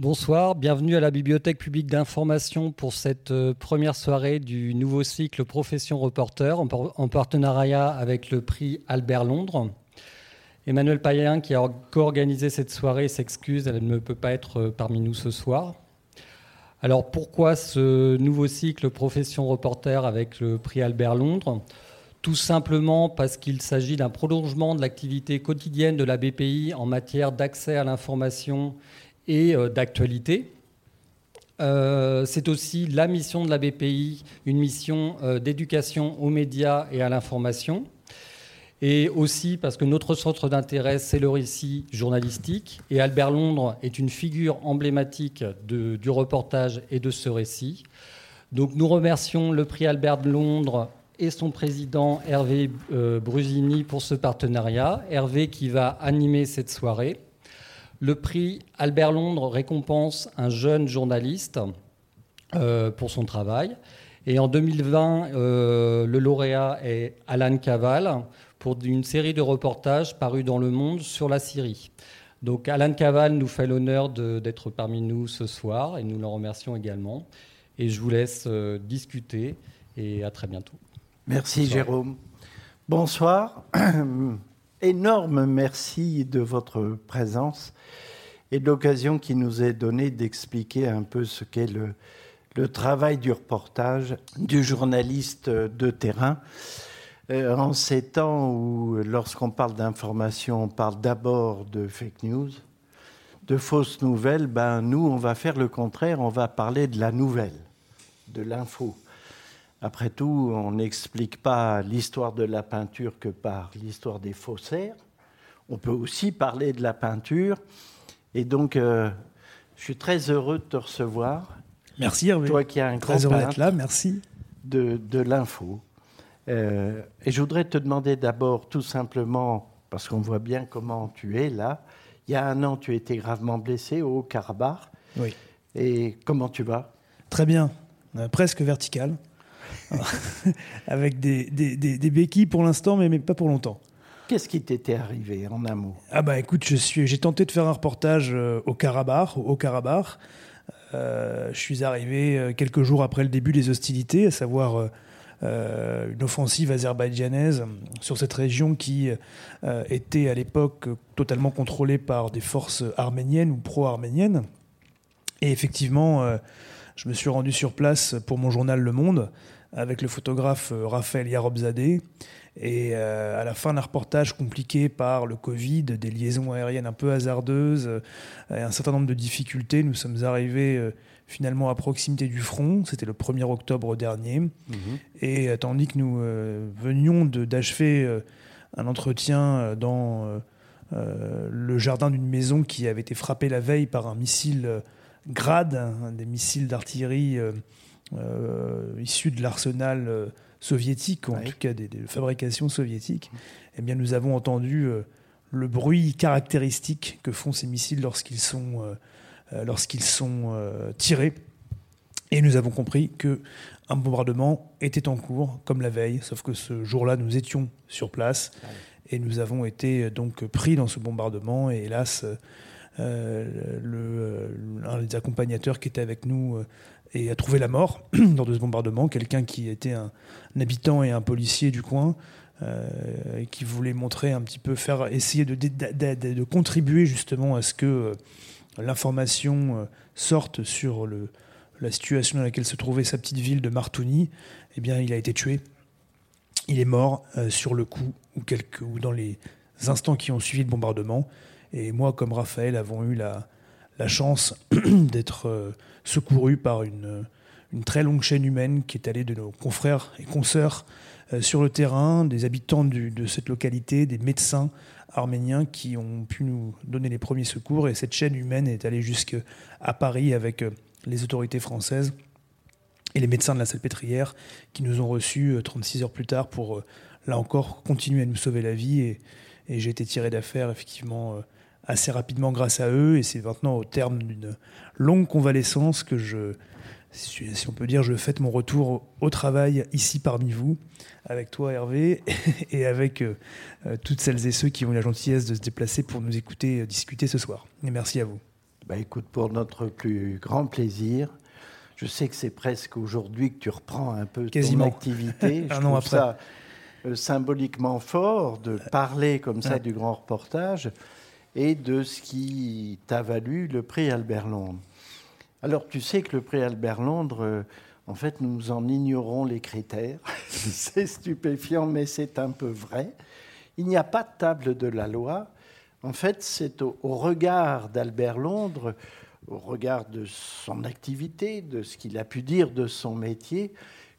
Bonsoir, bienvenue à la Bibliothèque publique d'information pour cette euh, première soirée du nouveau cycle Profession Reporter en partenariat avec le prix Albert Londres. Emmanuel Payen, qui a co-organisé cette soirée, s'excuse, elle ne peut pas être euh, parmi nous ce soir. Alors pourquoi ce nouveau cycle Profession Reporter avec le prix Albert Londres? Tout simplement parce qu'il s'agit d'un prolongement de l'activité quotidienne de la BPI en matière d'accès à l'information et euh, d'actualité. Euh, c'est aussi la mission de la BPI, une mission euh, d'éducation aux médias et à l'information. Et aussi parce que notre centre d'intérêt, c'est le récit journalistique. Et Albert Londres est une figure emblématique du reportage et de ce récit. Donc nous remercions le prix Albert de Londres et son président Hervé Brusini pour ce partenariat. Hervé qui va animer cette soirée. Le prix Albert Londres récompense un jeune journaliste euh, pour son travail. Et en 2020, euh, le lauréat est Alan Caval pour une série de reportages parus dans Le Monde sur la Syrie. Donc Alan Caval nous fait l'honneur d'être parmi nous ce soir et nous le remercions également. Et je vous laisse euh, discuter et à très bientôt. Merci Jérôme. Bonsoir. énorme merci de votre présence et de l'occasion qui nous est donnée d'expliquer un peu ce qu'est le, travail du reportage du journaliste de terrain. Euh, en ces temps où, lorsqu'on parle d'information, on parle d'abord de fake news, de fausses nouvelles, ben nous, on va faire le contraire, on va parler de la nouvelle, de l'info. Après tout, on n'explique pas l'histoire de la peinture que par l'histoire des faussaires. On peut aussi parler de la peinture. Et donc, euh, je suis très heureux de te recevoir. Merci Hervé. Toi qui as un très grand heureux d'être là, merci. De, de l'info. Euh, et je voudrais te demander d'abord, tout simplement, parce qu'on voit bien comment tu es là. Il y a un an, tu étais gravement blessé au Karabakh. Oui. Et comment tu vas? Très bien, euh, presque vertical. avec des, des, béquilles pour l'instant, mais, mais, pas pour longtemps. Qu'est-ce qui t'était arrivé en un mot? Ah bah écoute, je suis, j'ai tenté de faire un reportage euh, au Karabakh, au Karabakh. Euh, je suis arrivé euh, quelques jours après le début des hostilités, à savoir une offensive azerbaïdjanaise sur cette région qui était à l'époque totalement contrôlée par des forces arméniennes ou pro-arméniennes. Et effectivement, je me suis rendu sur place pour mon journal Le Monde avec le photographe euh, Raphaël Yarobzadeh. Et euh, à la fin d'un reportage compliqué par le Covid, des liaisons aériennes un peu hasardeuses euh, et un certain nombre de difficultés, nous sommes arrivés finalement à proximité du front. C'était le 1er octobre dernier. Mhm. Et tandis que nous venions d'achever un entretien dans le jardin d'une maison qui avait été frappée la veille par un missile Grad, des missiles d'artillerie issus de l'arsenal euh, soviétique, ou en tout cas des, fabrications soviétiques, eh bien, nous avons entendu euh, le bruit caractéristique que font ces missiles lorsqu'ils sont, lorsqu'ils sont tirés. Et nous avons compris que un bombardement était en cours, comme la veille, sauf que ce jour-là, nous étions sur place et nous avons été donc pris dans ce bombardement. Et hélas, le, un des accompagnateurs qui était avec nous et a trouvé la mort lors de ce bombardement. Quelqu'un qui était un, habitant et un policier du coin. Euh, qui voulait montrer un petit peu, faire essayer de, contribuer justement à ce que euh, l'information euh, sorte sur la situation dans laquelle se trouvait sa petite ville de Martouni, eh bien, il a été tué. Il est mort sur le coup ou dans les instants qui ont suivi le bombardement. Et moi, comme Raphaël, avons eu la, la chance d'être secouru par une, une, très longue chaîne humaine qui est allée de nos confrères et consoeurs euh, sur le terrain, des habitants de cette localité, des médecins arméniens qui ont pu nous donner les premiers secours. Et cette chaîne humaine est allée jusqu'à Paris avec euh, les autorités françaises et les médecins de la Salpêtrière qui nous ont reçus 36 euh, heures plus tard pour, là encore, continuer à nous sauver la vie. Et j'ai été tiré d'affaire, effectivement, assez rapidement grâce à eux. Et c'est maintenant au terme d'une longue convalescence que je, si on peut dire, je fête mon retour au travail ici parmi vous, avec toi Hervé, et avec euh, toutes celles et ceux qui ont eu la gentillesse de se déplacer pour nous écouter euh, discuter ce soir. Et merci à vous. Bah écoute, pour notre plus grand plaisir, je sais que c'est presque aujourd'hui que tu reprends un peu Quasiment. ton activité. Un je an trouve après. ça euh, symboliquement fort de parler comme ça du grand reportage et de ce qui t'a valu le prix Albert Londres. Alors tu sais que le prix Albert Londres, euh, en fait, nous en ignorons les critères. c'est stupéfiant, mais c'est un peu vrai. Il n'y a pas de table de la loi. En fait, c'est au, au regard d'Albert Londres, au regard de son activité, de ce qu'il a pu dire de son métier,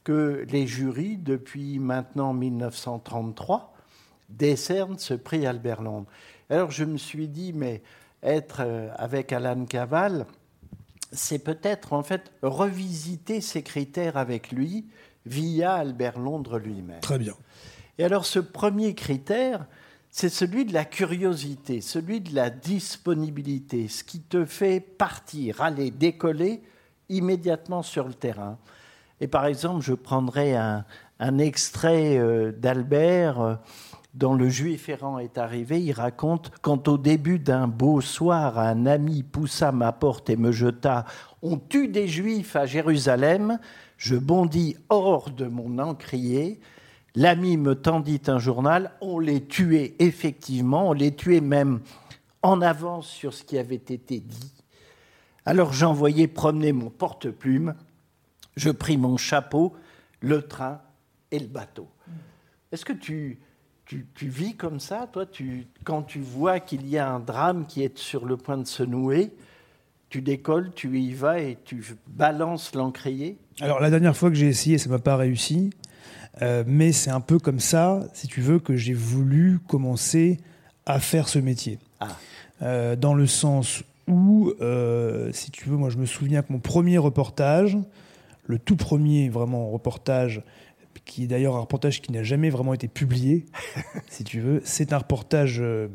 que les jurys, depuis maintenant 1933, décernent ce prix Albert Londres. Alors je me suis dit, mais être euh, avec Alan Caval, c'est peut-être en fait revisiter ces critères avec lui via Albert Londres lui-même. Très bien. Et alors ce premier critère, c'est celui de la curiosité, celui de la disponibilité, ce qui te fait partir, aller décoller immédiatement sur le terrain. Et par exemple, je prendrai un, un extrait euh, d'Albert dont le juif errant est arrivé. Il raconte Quand au début d'un beau soir, un ami poussa ma porte et me jeta On tue des juifs à Jérusalem. Je bondis hors de mon encrier. L'ami me tendit un journal. On les tuait effectivement. On les tuait même en avance sur ce qui avait été dit. Alors j'envoyai promener mon porte-plume. Je pris mon chapeau, le train et le bateau. Est-ce que tu, tu, tu vis comme ça, toi tu, Quand tu vois qu'il y a un drame qui est sur le point de se nouer, tu décolles, tu y vas et tu balances l'encrier? Alors la dernière fois que j'ai essayé, ça m'a pas réussi. Euh, mais c'est un peu comme ça, si tu veux, que j'ai voulu commencer à faire ce métier. Ah. Euh, dans le sens où, euh, si tu veux, moi je me souviens que mon premier reportage, le tout premier vraiment reportage, qui est d'ailleurs un reportage qui n'a jamais vraiment été publié, si tu veux, c'est un reportage euh,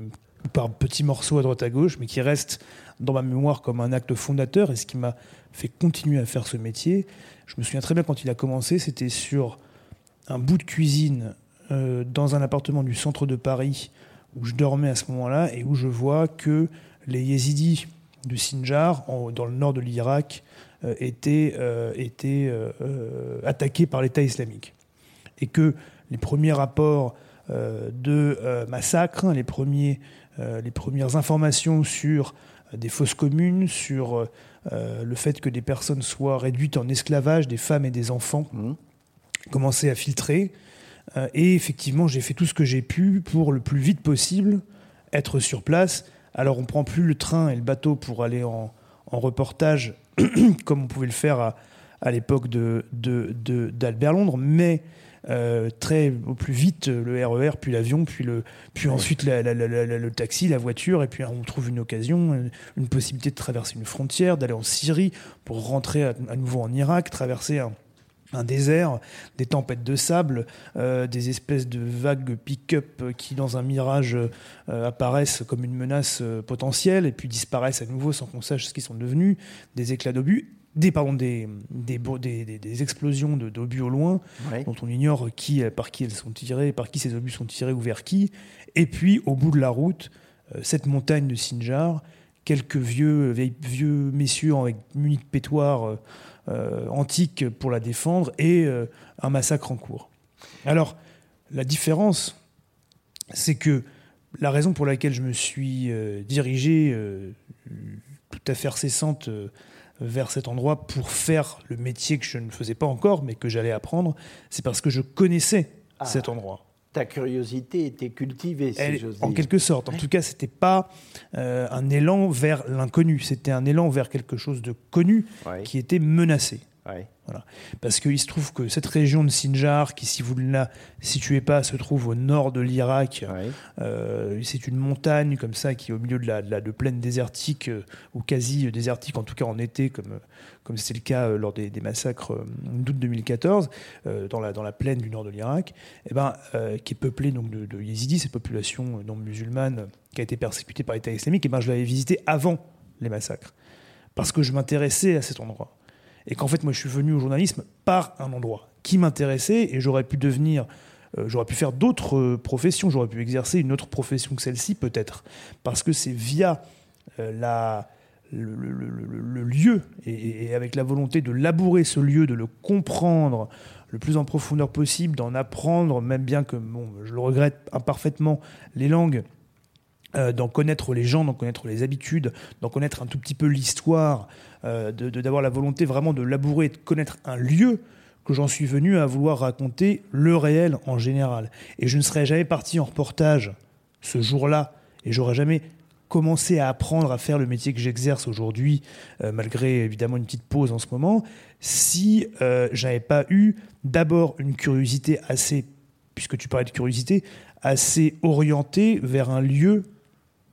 par petits morceaux à droite à gauche, mais qui reste dans ma mémoire comme un acte fondateur et ce qui m'a fait continuer à faire ce métier. Je me souviens très bien quand il a commencé, c'était sur un bout de cuisine euh, dans un appartement du centre de Paris où je dormais à ce moment-là et où je vois que les yézidis de Sinjar, en- dans le nord de l'Irak, euh, étaient, étaient attaqués par l'État islamique. Et que les premiers rapports euh, de euh, massacres, les, premiers, euh, les premières informations sur des fausses communes, sur le fait que des personnes soient réduites en esclavage, des femmes et des enfants, Mhm. commencé à filtrer. Et effectivement, j'ai fait tout ce que j'ai pu pour le plus vite possible être sur place. Alors, on prend plus le train et le bateau pour aller en, en reportage comme on pouvait le faire à, à l'époque de, de- de- d'Albert Londres, mais euh, très au plus vite le RER, puis l'avion, puis, le, puis ensuite la- la- la- la- le taxi, la voiture, et puis on trouve une occasion, une, une possibilité de traverser une frontière, d'aller en Syrie pour rentrer à, à nouveau en Irak, traverser un, un désert, des tempêtes de sable, euh, des espèces de vagues pick-up qui, dans un mirage, euh, apparaissent comme une menace euh, potentielle et puis disparaissent à nouveau sans qu'on sache ce qu'ils sont devenus, des éclats d'obus, des, pardon, des, des, des- explosions de- d'obus au loin dont on ignore qui, par qui elles sont tirées, par qui ces obus sont tirés ou vers qui. Et puis, au bout de la route, euh, cette montagne de Sinjar, quelques vieux, vieilles- vieux messieurs avec munis de pétoirs euh, euh, antiques pour la défendre et euh, un massacre en cours. Alors, la différence, c'est que la raison pour laquelle je me suis euh, dirigé euh, tout à fait incessante euh, vers cet endroit pour faire le métier que je ne faisais pas encore, mais que j'allais apprendre, c'est parce que je connaissais Ah. cet endroit. Ta curiosité était cultivée, si Elle- en dire. quelque sorte. En tout cas, c'était pas euh, un élan vers l'inconnu, c'était un élan vers quelque chose de connu qui était menacé. Oui. Parce qu'il se trouve que cette région de Sinjar, qui, si vous ne la situez pas, se trouve au nord de l'Irak, euh, c'est une montagne comme ça qui est au milieu de la, de la- de plaines désertiques, euh, ou quasi désertiques, en tout cas en été, comme comme c'était le cas euh, lors des, des massacres d'août 2014, euh, dans, la, dans la plaine du nord de l'Irak, eh ben, qui est peuplée donc, de, de yézidis, cette population non musulmane qui a été persécutée par l'État islamique, eh ben, je l'avais visité avant les massacres, parce que je m'intéressais à cet endroit. Et qu'en fait, moi, je suis venu au journalisme par un endroit qui m'intéressait et j'aurais pu devenir, euh, j'aurais pu faire d'autres euh, professions, j'aurais pu exercer une autre profession que celle-ci peut-être, parce que c'est via euh, la, le, lieu et, avec la volonté de labourer ce lieu, de le comprendre le plus en profondeur possible, d'en apprendre, même bien que bon, je le regrette imparfaitement, les langues, euh, d'en connaître les gens, d'en connaître les habitudes, d'en connaître un tout petit peu l'histoire, euh, d'avoir la volonté vraiment de labourer, de connaître un lieu, que j'en suis venu à vouloir raconter le réel en général. Et je ne serais jamais parti en reportage ce jour-là, et j'aurais jamais commencé à apprendre à faire le métier que j'exerce aujourd'hui, euh, malgré évidemment une petite pause en ce moment, si j'avais pas eu d'abord une curiosité assez, puisque tu parlais de curiosité, assez orientée vers un lieu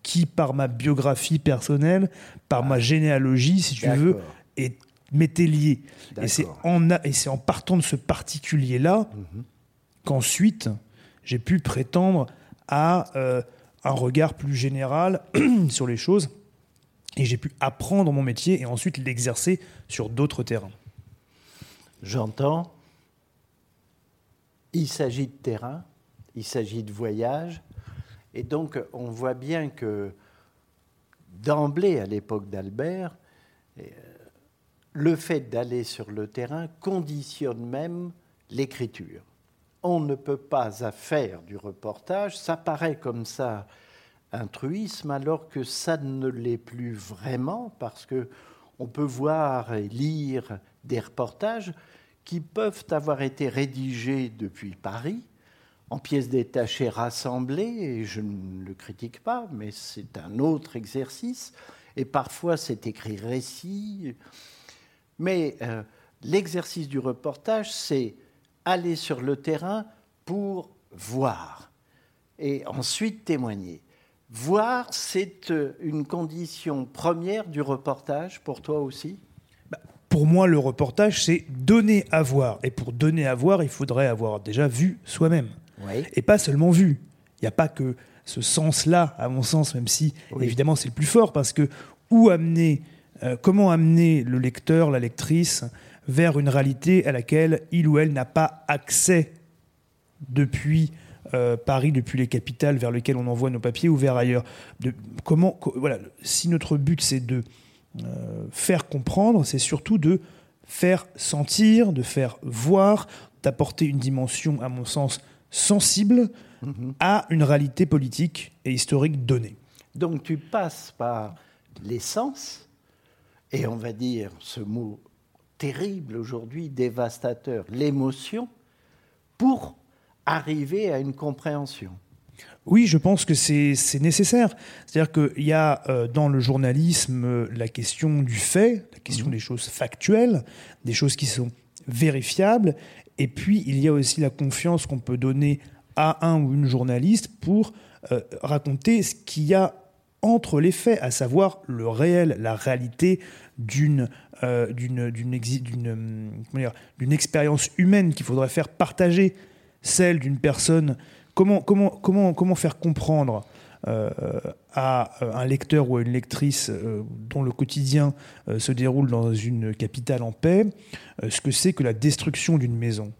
qui, par ma biographie personnelle, par ma généalogie, si tu veux, est m'était lié. Et c'est en, en partant de ce particulier-là mhm. qu'ensuite j'ai pu prétendre à euh, un regard plus général sur les choses et j'ai pu apprendre mon métier et ensuite l'exercer sur d'autres terrains. J'entends. Il s'agit de terrain, il s'agit de voyage, et donc on voit bien que d'emblée, à l'époque d'Albert, euh, le fait d'aller sur le terrain conditionne même l'écriture. On ne peut pas faire du reportage, ça paraît comme ça un truisme alors que ça ne l'est plus vraiment parce que on peut voir et lire des reportages qui peuvent avoir été rédigés depuis Paris en pièces détachées rassemblées, et je ne le critique pas, mais c'est un autre exercice, et parfois c'est écrit récit. Mais euh, l'exercice du reportage, c'est aller sur le terrain pour voir et ensuite témoigner. Voir, c'est euh, une condition première du reportage pour toi aussi? Bah, Pour moi, le reportage, c'est donner à voir. Et pour donner à voir, il faudrait avoir déjà vu soi-même. Et pas seulement vu. Il n'y a pas que ce sens-là, à mon sens, même si évidemment c'est le plus fort, parce que où amener, euh, comment amener le lecteur, la lectrice, vers une réalité à laquelle il ou elle n'a pas accès depuis euh, Paris, depuis les capitales vers lesquelles on envoie nos papiers ou vers ailleurs? De, comment, voilà, si notre but c'est de euh, faire comprendre, c'est surtout de faire sentir, de faire voir, d'apporter une dimension, à mon sens, sensible mm-hmm. à une réalité politique et historique donnée. Donc tu passes par l'essence, et on va dire ce mot terrible aujourd'hui, dévastateur, l'émotion, pour arriver à une compréhension. Oui, je pense que c'est nécessaire. C'est-à-dire qu'il y a euh, dans le journalisme euh, la question du fait, la question mhm. des choses factuelles, des choses qui sont vérifiables, et puis il y a aussi la confiance qu'on peut donner à un ou une journaliste pour euh, raconter ce qu'il y a entre les faits, à savoir le réel, la réalité d'une euh, d'une expérience humaine qu'il faudrait faire partager, celle d'une personne. Comment, comment, comment, comment faire comprendre à euh, un lecteur ou à une lectrice dont le quotidien se déroule dans une capitale en paix ce que c'est que la destruction d'une maison.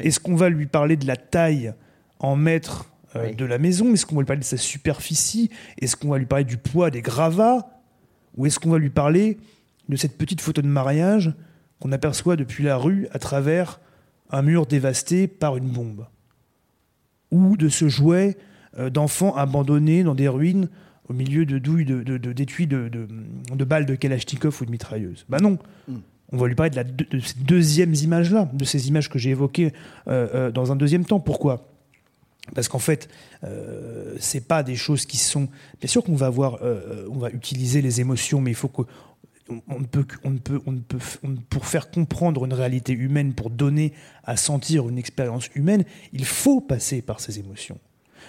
Est-ce qu'on va lui parler de la taille en mètres de la maison? Est-ce qu'on va lui parler de sa superficie? Est-ce qu'on va lui parler du poids des gravats? Ou est-ce qu'on va lui parler de cette petite photo de mariage qu'on aperçoit depuis la rue à travers un mur dévasté par une bombe? Ou de ce jouet euh, d'enfants abandonnés dans des ruines au milieu de douilles, d'étuis de, de, de, balles de Kalachnikov ou de mitrailleuses. Ben non, hmm. on va lui parler de, la, de ces deuxièmes images-là, de ces images que j'ai évoquées euh, euh, dans un deuxième temps. Pourquoi? Parce qu'en fait, euh, c'est pas des choses qui sont. Bien sûr qu'on va avoir, on va utiliser les émotions, mais il faut que on ne peut, on ne peut, on ne peut, pour faire comprendre une réalité humaine, pour donner à sentir une expérience humaine, il faut passer par ces émotions.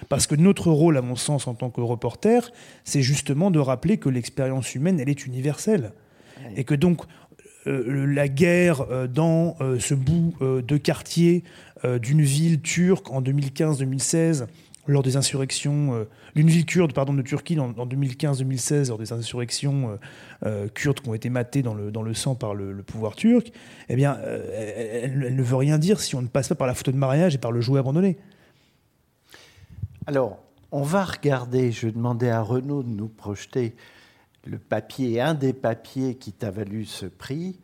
Parce que notre rôle, à mon sens, en tant que reporter, c'est justement de rappeler que l'expérience humaine, elle est universelle. Et que donc, euh, la guerre euh, dans euh, ce bout de quartier d'une ville turque en 2015-2016, lors des insurrections, d'une ville kurde pardon, de Turquie en, 2015-2016, lors des insurrections kurdes qui ont été matées dans le, dans le sang par le, pouvoir turc, eh bien, elle, ne veut rien dire si on ne passe pas par la photo de mariage et par le jouet abandonné. Alors, on va regarder, je demandais à Renaud de nous projeter le papier, un des papiers qui t'a valu ce prix,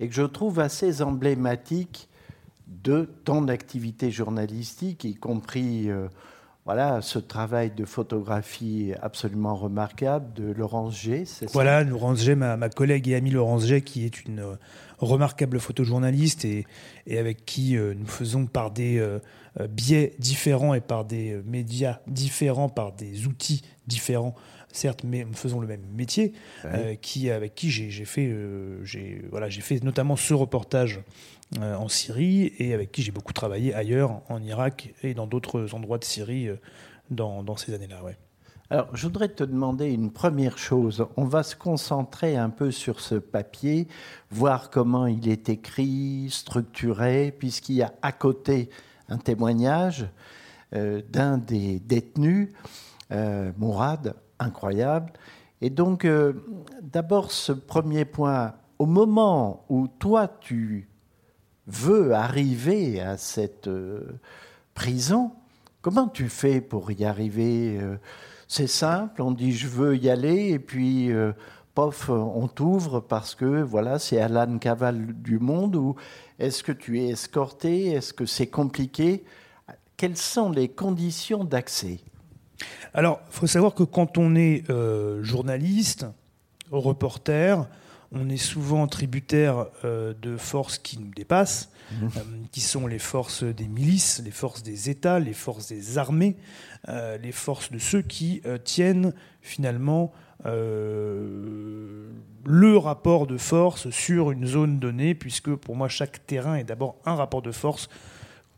et que je trouve assez emblématique de ton activité journalistique, y compris euh, voilà, ce travail de photographie absolument remarquable de Laurence G. Voilà, Laurence G, ma, ma, collègue et amie Laurence G, qui est une euh, remarquable photojournaliste et, et avec qui euh, nous faisons par des biais différents et par des médias différents, par des outils différents, certes, mais nous faisons le même métier, qui, avec qui j'ai fait, voilà, fait notamment ce reportage euh, en Syrie et avec qui j'ai beaucoup travaillé ailleurs, en Irak et dans d'autres endroits de Syrie euh, dans, ces années-là. Ouais. Alors, je voudrais te demander une première chose. On va se concentrer un peu sur ce papier, voir comment il est écrit, structuré, puisqu'il y a à côté un témoignage euh, d'un des détenus, euh, Mourad, incroyable. Et donc, euh, d'abord, ce premier point, au moment où toi, tu veut arriver à cette euh, prison, comment tu fais pour y arriver euh, C'est simple, on dit je veux y aller et puis euh, pof, on t'ouvre parce que voilà, c'est Alan Caval du monde ou est-ce que tu es escorté Est-ce que c'est compliqué? Quelles sont les conditions d'accès? Alors, il faut savoir que quand on est journaliste, reporter, on est souvent tributaire euh, de forces qui nous dépassent, mmh. euh, qui sont les forces des milices, les forces des États, les forces des armées, euh, les forces de ceux qui tiennent finalement le rapport de force sur une zone donnée, puisque pour moi chaque terrain est d'abord un rapport de force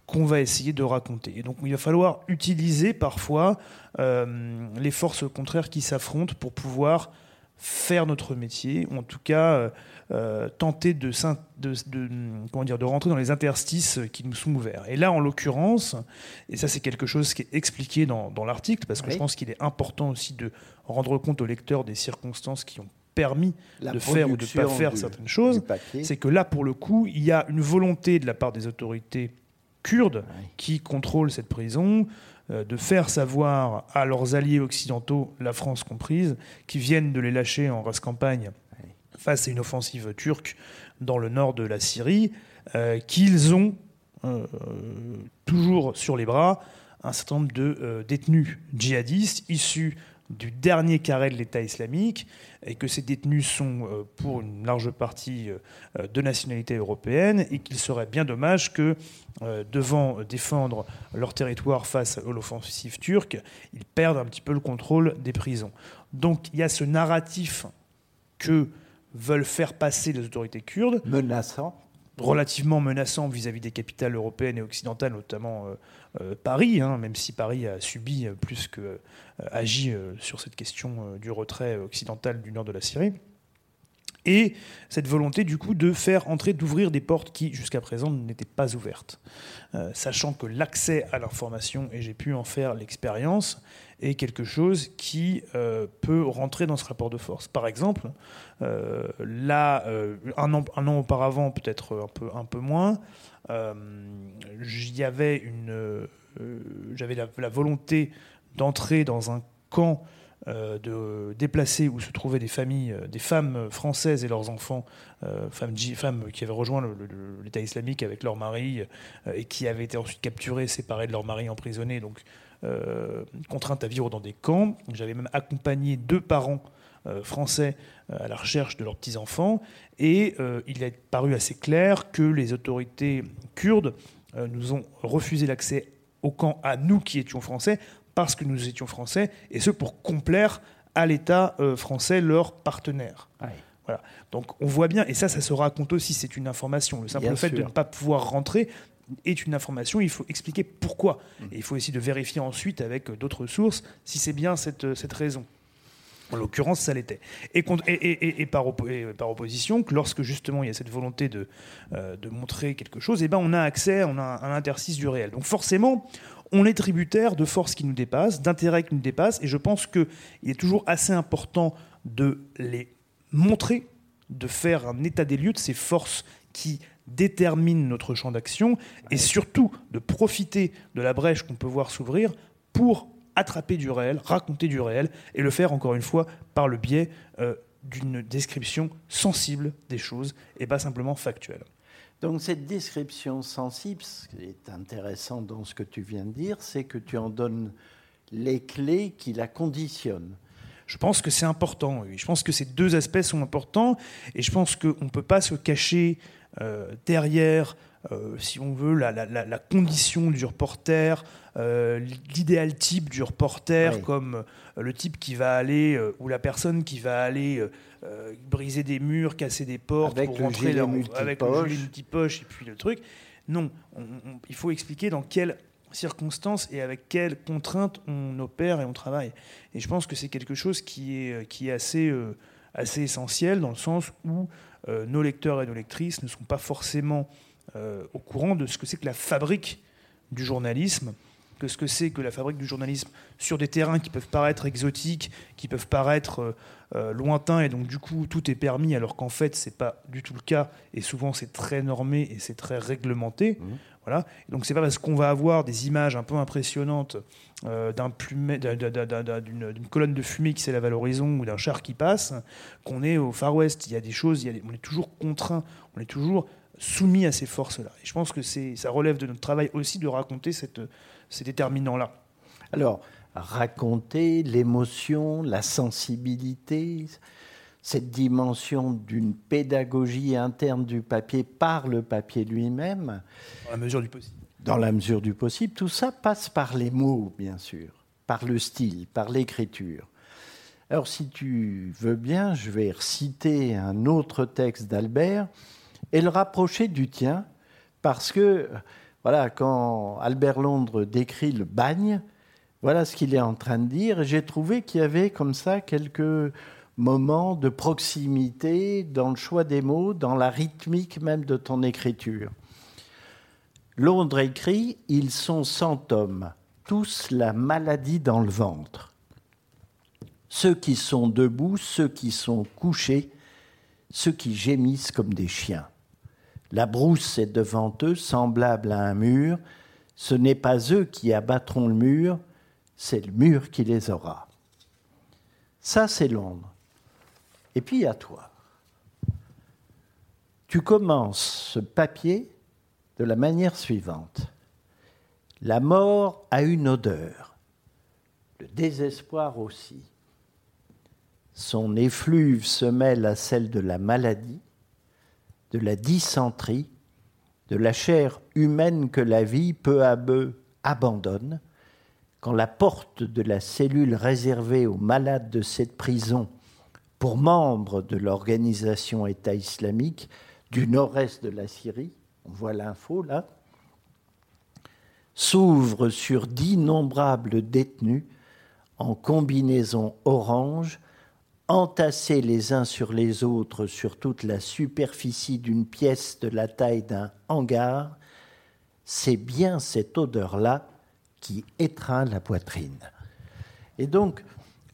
qu'on va essayer de raconter. Et donc il va falloir utiliser parfois les forces contraires qui s'affrontent pour pouvoir faire notre métier, ou en tout cas euh, euh, tenter de, de, de, comment dire, de rentrer dans les interstices qui nous sont ouverts. Et là, en l'occurrence, et ça c'est quelque chose qui est expliqué dans, dans l'article, parce que je pense qu'il est important aussi de rendre compte au lecteur des circonstances qui ont permis de faire ou de ne pas faire certaines choses, c'est que là, pour le coup, il y a une volonté de la part des autorités kurdes qui contrôlent cette prison, de faire savoir à leurs alliés occidentaux, la France comprise, qui viennent de les lâcher en race campagne face à une offensive turque dans le nord de la Syrie, euh, qu'ils ont euh, toujours sur les bras un certain nombre de détenus djihadistes issus du dernier carré de l'État islamique et que ces détenus sont euh, pour une large partie euh, de nationalité européenne et qu'il serait bien dommage que, euh, devant défendre leur territoire face à l'offensive turque, ils perdent un petit peu le contrôle des prisons. Donc il y a ce narratif que veulent faire passer les autorités kurdes. Menaçant relativement menaçant vis-à-vis des capitales européennes et occidentales, notamment Paris, hein, même si Paris a subi plus que euh, euh, sur cette question euh, du retrait occidental du nord de la Syrie. Et cette volonté, du coup, de faire entrer, d'ouvrir des portes qui, jusqu'à présent, n'étaient pas ouvertes. sachant que l'accès à l'information, et j'ai pu en faire l'expérience, est quelque chose qui peut rentrer dans ce rapport de force. Par exemple, là, un an, un, an, auparavant, peut-être un peu, un peu moins, j'avais la, volonté d'entrer dans un camp euh, de déplacés où se trouvaient des familles, euh, des femmes françaises et leurs enfants, euh, femmes, femmes, qui avaient rejoint l'État islamique avec leur mari et qui avaient été ensuite capturées, séparées de leur mari, emprisonnées, donc contraintes à vivre dans des camps. J'avais même accompagné deux parents français à la recherche de leurs petits-enfants et il est paru assez clair que les autorités kurdes nous ont refusé l'accès au camp à nous qui étions français parce que nous étions français, et ce pour complaire à l'État euh, français, leur partenaire. Voilà. Donc on voit bien, et ça, ça se raconte aussi, c'est une information. Le simple fait de ne pas pouvoir rentrer est une information, il faut expliquer pourquoi. Mm. Et il faut essayer de vérifier ensuite avec d'autres sources si c'est bien cette, cette raison. En l'occurrence, ça l'était. Et, et, et, par, par, opposition, que lorsque justement il y a cette volonté de, euh, de montrer quelque chose, eh ben on a accès, on a un interstice du réel. Donc forcément, on est tributaire de forces qui nous dépassent, d'intérêts qui nous dépassent, et je pense qu'il est toujours assez important de les montrer, de faire un état des lieux de ces forces qui déterminent notre champ d'action, et surtout de profiter de la brèche qu'on peut voir s'ouvrir pour attraper du réel, raconter du réel, et le faire encore une fois par le biais euh, d'une description sensible des choses et pas simplement factuelle. Donc cette description sensible, ce qui est intéressant dans ce que tu viens de dire, c'est que tu en donnes les clés qui la conditionnent. Je pense que c'est important. Oui. Je pense que ces deux aspects sont importants et je pense qu'on ne peut pas se cacher euh, derrière, euh, si on veut, la, la, condition du reporter, euh, l'idéal type du reporter, comme le type qui va aller, ou la personne qui va aller briser des murs, casser des portes, avec pour le rentrer avec le gilet multipoche et puis le truc. Non, il faut expliquer dans quelle circonstances et avec quelles contraintes on opère et on travaille. Et je pense que c'est quelque chose qui est, euh, qui est assez, euh, assez essentiel dans le sens où euh, nos lecteurs et nos lectrices ne sont pas forcément au courant de ce que c'est que la fabrique du journalisme, que ce que c'est que la fabrique du journalisme sur des terrains qui peuvent paraître exotiques, qui peuvent paraître lointains, et donc du coup tout est permis, alors qu'en fait c'est pas du tout le cas, et souvent c'est très normé et c'est très réglementé. Mmh. Voilà. Donc c'est pas parce qu'on va avoir des images un peu impressionnantes euh, d'un d'une colonne de fumée qui s'élève à l'horizon ou d'un char qui passe qu'on est au Far West. Il y a des choses, on est toujours contraint, on est toujours soumis à ces forces-là. Et je pense que ça relève de notre travail aussi de raconter ces déterminants-là. Alors, raconter l'émotion, la sensibilité, cette dimension d'une pédagogie interne du papier par le papier lui-même. Dans la mesure du possible. Dans la mesure du possible. Tout ça passe par les mots, bien sûr, par le style, par l'écriture. Alors, si tu veux bien, je vais reciter un autre texte d'Albert et le rapprocher du tien, parce que, voilà, quand Albert Londres décrit le bagne, voilà ce qu'il est en train de dire. J'ai trouvé qu'il y avait comme ça quelques moment de proximité dans le choix des mots, dans la rythmique même de ton écriture. Londres écrit Ils sont cent hommes, tous la maladie dans le ventre. Ceux qui sont debout, ceux qui sont couchés, ceux qui gémissent comme des chiens. La brousse est devant eux, semblable à un mur. Ce n'est pas eux qui abattront le mur, c'est le mur qui les aura. Ça, c'est Londres. Et puis à toi. Tu commences ce papier de la manière suivante. La mort a une odeur, le désespoir aussi. Son effluve se mêle à celle de la maladie, de la dysenterie, de la chair humaine que la vie peu à peu abandonne, quand la porte de la cellule réservée aux malades de cette prison pour membres de l'organisation État islamique du nord-est de la Syrie, on voit l'info là, s'ouvre sur d'innombrables détenus en combinaison orange, entassés les uns sur les autres sur toute la superficie d'une pièce de la taille d'un hangar, c'est bien cette odeur-là qui étreint la poitrine. Et donc,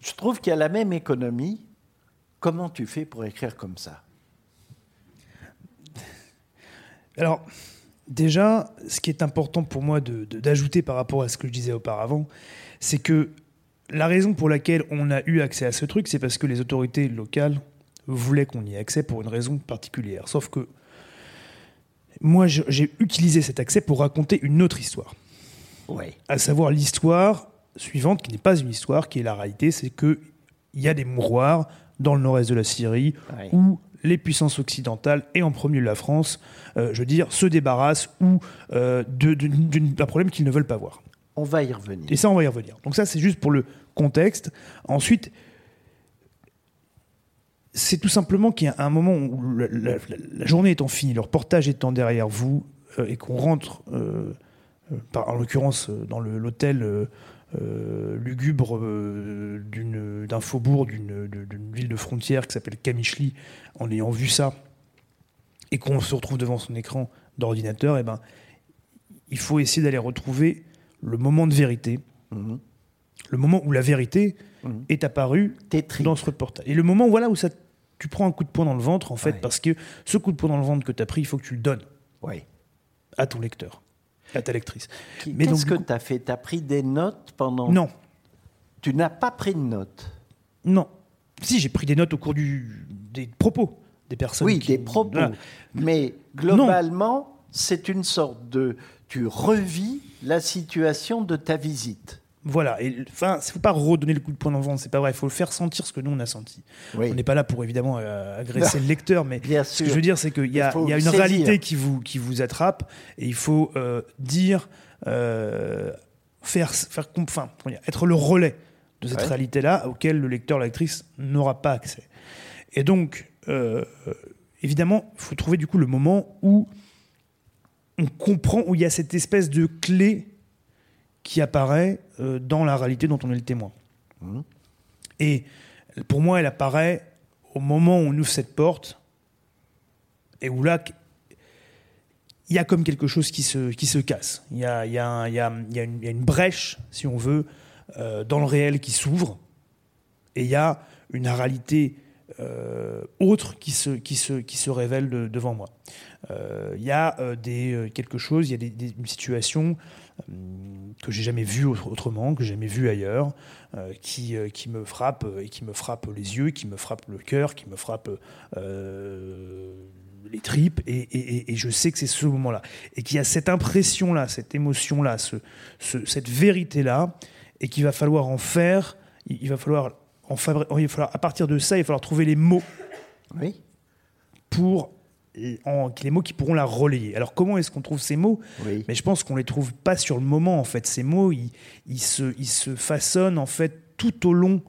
je trouve qu'il y a la même économie Comment tu fais pour écrire comme ça? Alors, déjà, ce qui est important pour moi d'ajouter par rapport à ce que je disais auparavant, c'est que la raison pour laquelle on a eu accès à ce truc, c'est parce que les autorités locales voulaient qu'on y ait accès pour une raison particulière. Sauf que moi, j'ai utilisé cet accès pour raconter une autre histoire. Oui. À savoir l'histoire suivante, qui n'est pas une histoire, qui est la réalité, c'est qu'il y a des mouroirs dans le nord-est de la Syrie, où les puissances occidentales, et en premier la France, euh, je veux dire, se débarrassent ou euh, d'un problème qu'ils ne veulent pas voir. On va y revenir. Et ça, on va y revenir. Donc ça, c'est juste pour le contexte. Ensuite, c'est tout simplement qu'il y a un moment où la, journée étant finie, le reportage étant derrière vous, euh, et qu'on rentre, en l'occurrence dans l'hôtel lugubre euh, d'un faubourg, d'une ville de frontière qui s'appelle Kamichli, en ayant vu ça, et qu'on se retrouve devant son écran d'ordinateur, eh ben, il faut essayer d'aller retrouver le moment de vérité, mhm. le moment où la vérité mhm. est apparue dans ce reportage. Et le moment voilà, où ça, tu prends un coup de poing dans le ventre, en fait, parce que ce coup de poing dans le ventre que tu as pris, il faut que tu le donnes à ton lecteur ta lectrice. Qu'est-ce que tu as fait? Tu as pris des notes pendant Non. Tu n'as pas pris de notes? Non. Si, j'ai pris des notes au cours du, des propos des personnes. Oui, qui- des propos. Voilà. Mais globalement, c'est une sorte de... Tu revis la situation de ta visite. Voilà. Et enfin, il faut pas redonner le coup de poing dans le ventre, c'est pas vrai. Il faut le faire sentir ce que nous on a senti. Oui. On n'est pas là pour évidemment euh, agresser le lecteur, mais Bien ce que je veux dire, c'est qu'il y, a- y a une saisir. réalité qui vous, qui vous attrape et il faut euh, dire, euh, faire, faire, enfin, être le relais de cette Ouais. réalité-là auquel le lecteur, la lectrice n'aura pas accès. Et donc, évidemment, il faut trouver du coup le moment où on comprend, où il y a cette espèce de clé qui apparaît euh, dans la réalité dont on est le témoin. Mhm. Et pour moi, elle apparaît au moment où on ouvre cette porte et où là, il y a comme quelque chose qui se, qui se casse. Il y a, y, a y, a, y a une, il y a une brèche, si on veut, euh, dans le réel qui s'ouvre et il y a une réalité euh, autre qui se, qui se, qui se révèle de- devant moi. Euh, Il y a euh, des, quelque chose, il y a des, des- une situation que j'ai jamais autre- autrement, que j'ai jamais vue ailleurs, euh, qui, euh, qui me frappe euh, et qui me frappe les yeux, qui me frappe le cœur, qui me frappe euh, les tripes, et, et- et- et je sais que c'est ce moment-là. Et qu'il y a cette impression-là, cette émotion-là, ce, ce- cette vérité-là, et qu'il va falloir en faire, il, va falloir en il va falloir, à partir de ça, il va falloir trouver les mots Oui. pour en- les mots qui pourront la relayer. Alors comment est-ce qu'on trouve ces mots? Oui. Mais je pense qu'on les trouve pas sur le moment en fait. Ces mots, ils, ils se, ils se façonnent en fait tout au long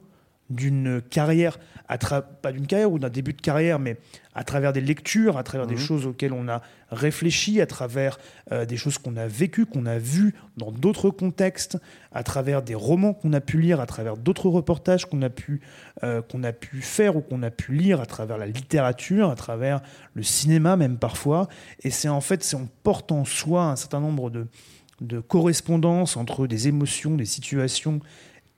d'une carrière, à pas d'une carrière ou d'un début de carrière, mais à travers des lectures, à travers des choses auxquelles on a réfléchi, à travers euh, des choses qu'on a vécues, qu'on a vues dans d'autres contextes, à travers des romans qu'on a pu lire, à travers d'autres reportages qu'on a pu euh, qu'on a pu faire ou qu'on a pu lire, à travers la littérature, à travers le cinéma même parfois. Et c'est en fait, c'est on porte en soi un certain nombre de de correspondances entre des émotions, des situations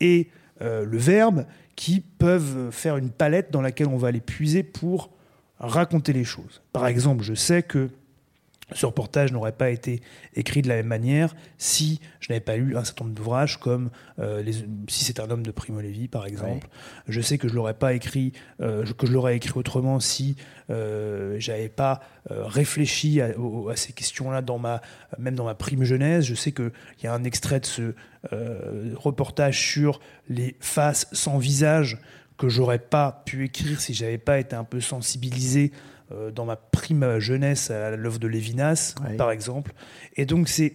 et euh, le verbe qui peuvent faire une palette dans laquelle on va aller puiser pour raconter les choses. Par exemple, je sais que ce reportage n'aurait pas été écrit de la même manière si je n'avais pas lu un certain nombre d'ouvrages comme euh, les, si c'est un homme de Primo Levi par exemple. Je sais que je l'aurais pas écrit, euh, que je l'aurais écrit autrement si euh, j'avais pas euh, réfléchi à, au- à ces questions-là dans ma même dans ma prime jeunesse. Je sais que il y a un extrait de ce reportage sur les faces sans visage que j'aurais pas pu écrire si j'avais pas été un peu sensibilisé euh, dans ma prime jeunesse à l'œuvre de Lévinas, par exemple. Et donc c'est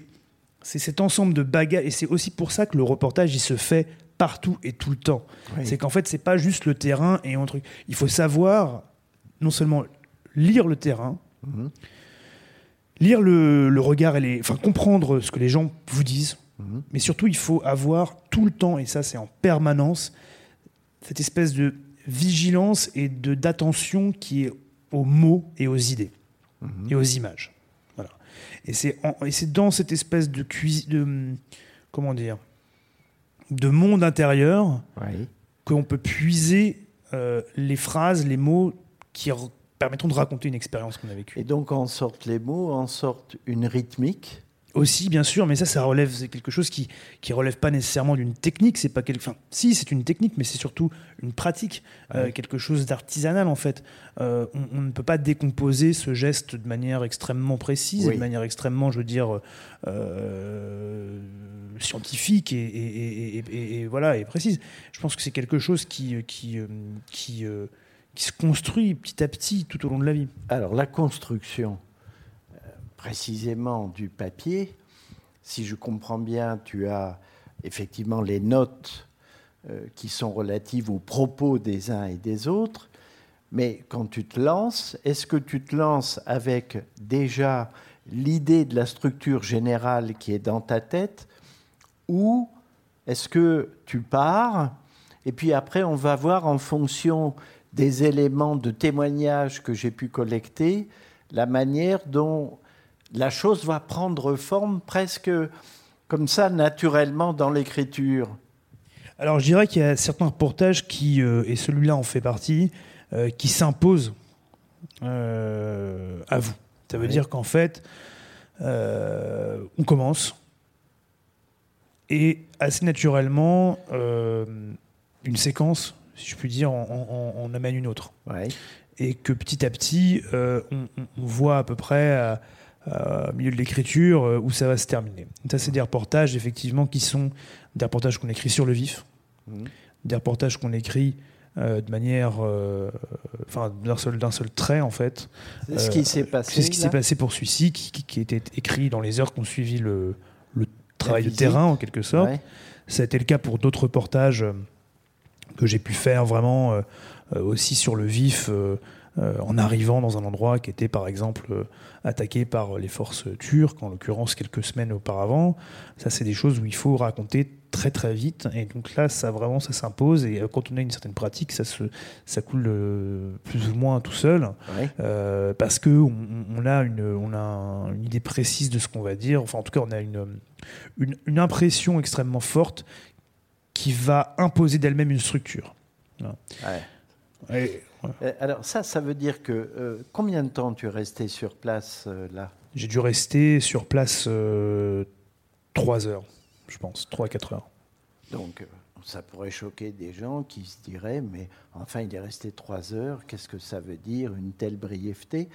c'est cet ensemble de bagages, et c'est aussi pour ça que le reportage il se fait partout et tout le temps. Oui. C'est qu'en fait c'est pas juste le terrain et un truc. Il faut savoir non seulement lire le terrain, Mhm. lire le, le regard et les, enfin comprendre ce que les gens vous disent, Mhm. mais surtout il faut avoir tout le temps et ça c'est en permanence cette espèce de vigilance et de d'attention qui est aux mots et aux idées et aux images. Voilà. Et c'est dans cette espèce de cuisine de comment dire de monde intérieur Oui. qu'on peut puiser euh, les phrases, les mots qui permettront de raconter une expérience qu'on a vécue. Et donc en sortent les mots, en sortent une rythmique. Aussi, bien sûr, mais ça, ça relève, c'est quelque chose qui qui relève pas nécessairement d'une technique. C'est pas quelque, enfin, si, c'est une technique, mais c'est surtout une pratique, euh, quelque chose d'artisanal en fait. Euh, on, on ne peut pas décomposer ce geste de manière extrêmement précise, et de manière extrêmement, je veux dire, euh, scientifique et, et- et- et- et voilà et précise. Je pense que c'est quelque chose qui qui qui qui se construit petit à petit tout au long de la vie. Alors la construction précisément du papier, si je comprends bien, tu as effectivement les notes euh, qui sont relatives aux propos des uns et des autres, mais quand tu te lances, est-ce que tu te lances avec déjà l'idée de la structure générale qui est dans ta tête ou est-ce que tu pars et puis après on va voir en fonction des éléments de témoignage que j'ai pu collecter la manière dont la chose va prendre forme presque comme ça naturellement dans l'écriture. Alors je dirais qu'il y a certains reportages qui, euh, et celui-là en fait partie, euh, qui s'imposent euh, à vous. Ça veut dire qu'en fait, on commence et assez naturellement, une séquence, si je puis dire, on, amène une autre. Et que petit à petit, on, voit à peu près au milieu de l'écriture où ça va se terminer. Ça, c'est des reportages, effectivement, qui sont des reportages qu'on écrit sur le vif, mmh. des reportages qu'on écrit euh, de manière, euh, enfin d'un seul trait en fait. C'est ce qui s'est passé. C'est ce qui s'est passé pour celui-ci, qui, qui, était écrit dans les heures qui ont suivi le, le travail de terrain en quelque sorte. Ça a été le cas pour d'autres reportages euh, que j'ai pu faire vraiment aussi sur le vif. En arrivant dans un endroit qui était par exemple attaqué par les forces turques, en l'occurrence quelques semaines auparavant. Ça, c'est des choses où il faut raconter très très vite. Et donc là, ça vraiment, ça s'impose. Et euh, quand on a une certaine pratique, ça, se, ça coule euh, plus ou moins tout seul. Euh, parce que on, a une, on a une idée précise de ce qu'on va dire. Enfin, en tout cas, on a une, une, impression extrêmement forte qui va imposer d'elle-même une structure. Alors ça, ça veut dire que combien de temps tu es resté sur place là? J'ai dû rester sur place trois heures je pense, 3 à 4 heures. Donc, euh, ça pourrait choquer des gens qui se diraient, mais enfin, il est resté 3 heures, qu'est-ce que ça veut dire, une telle brièveté?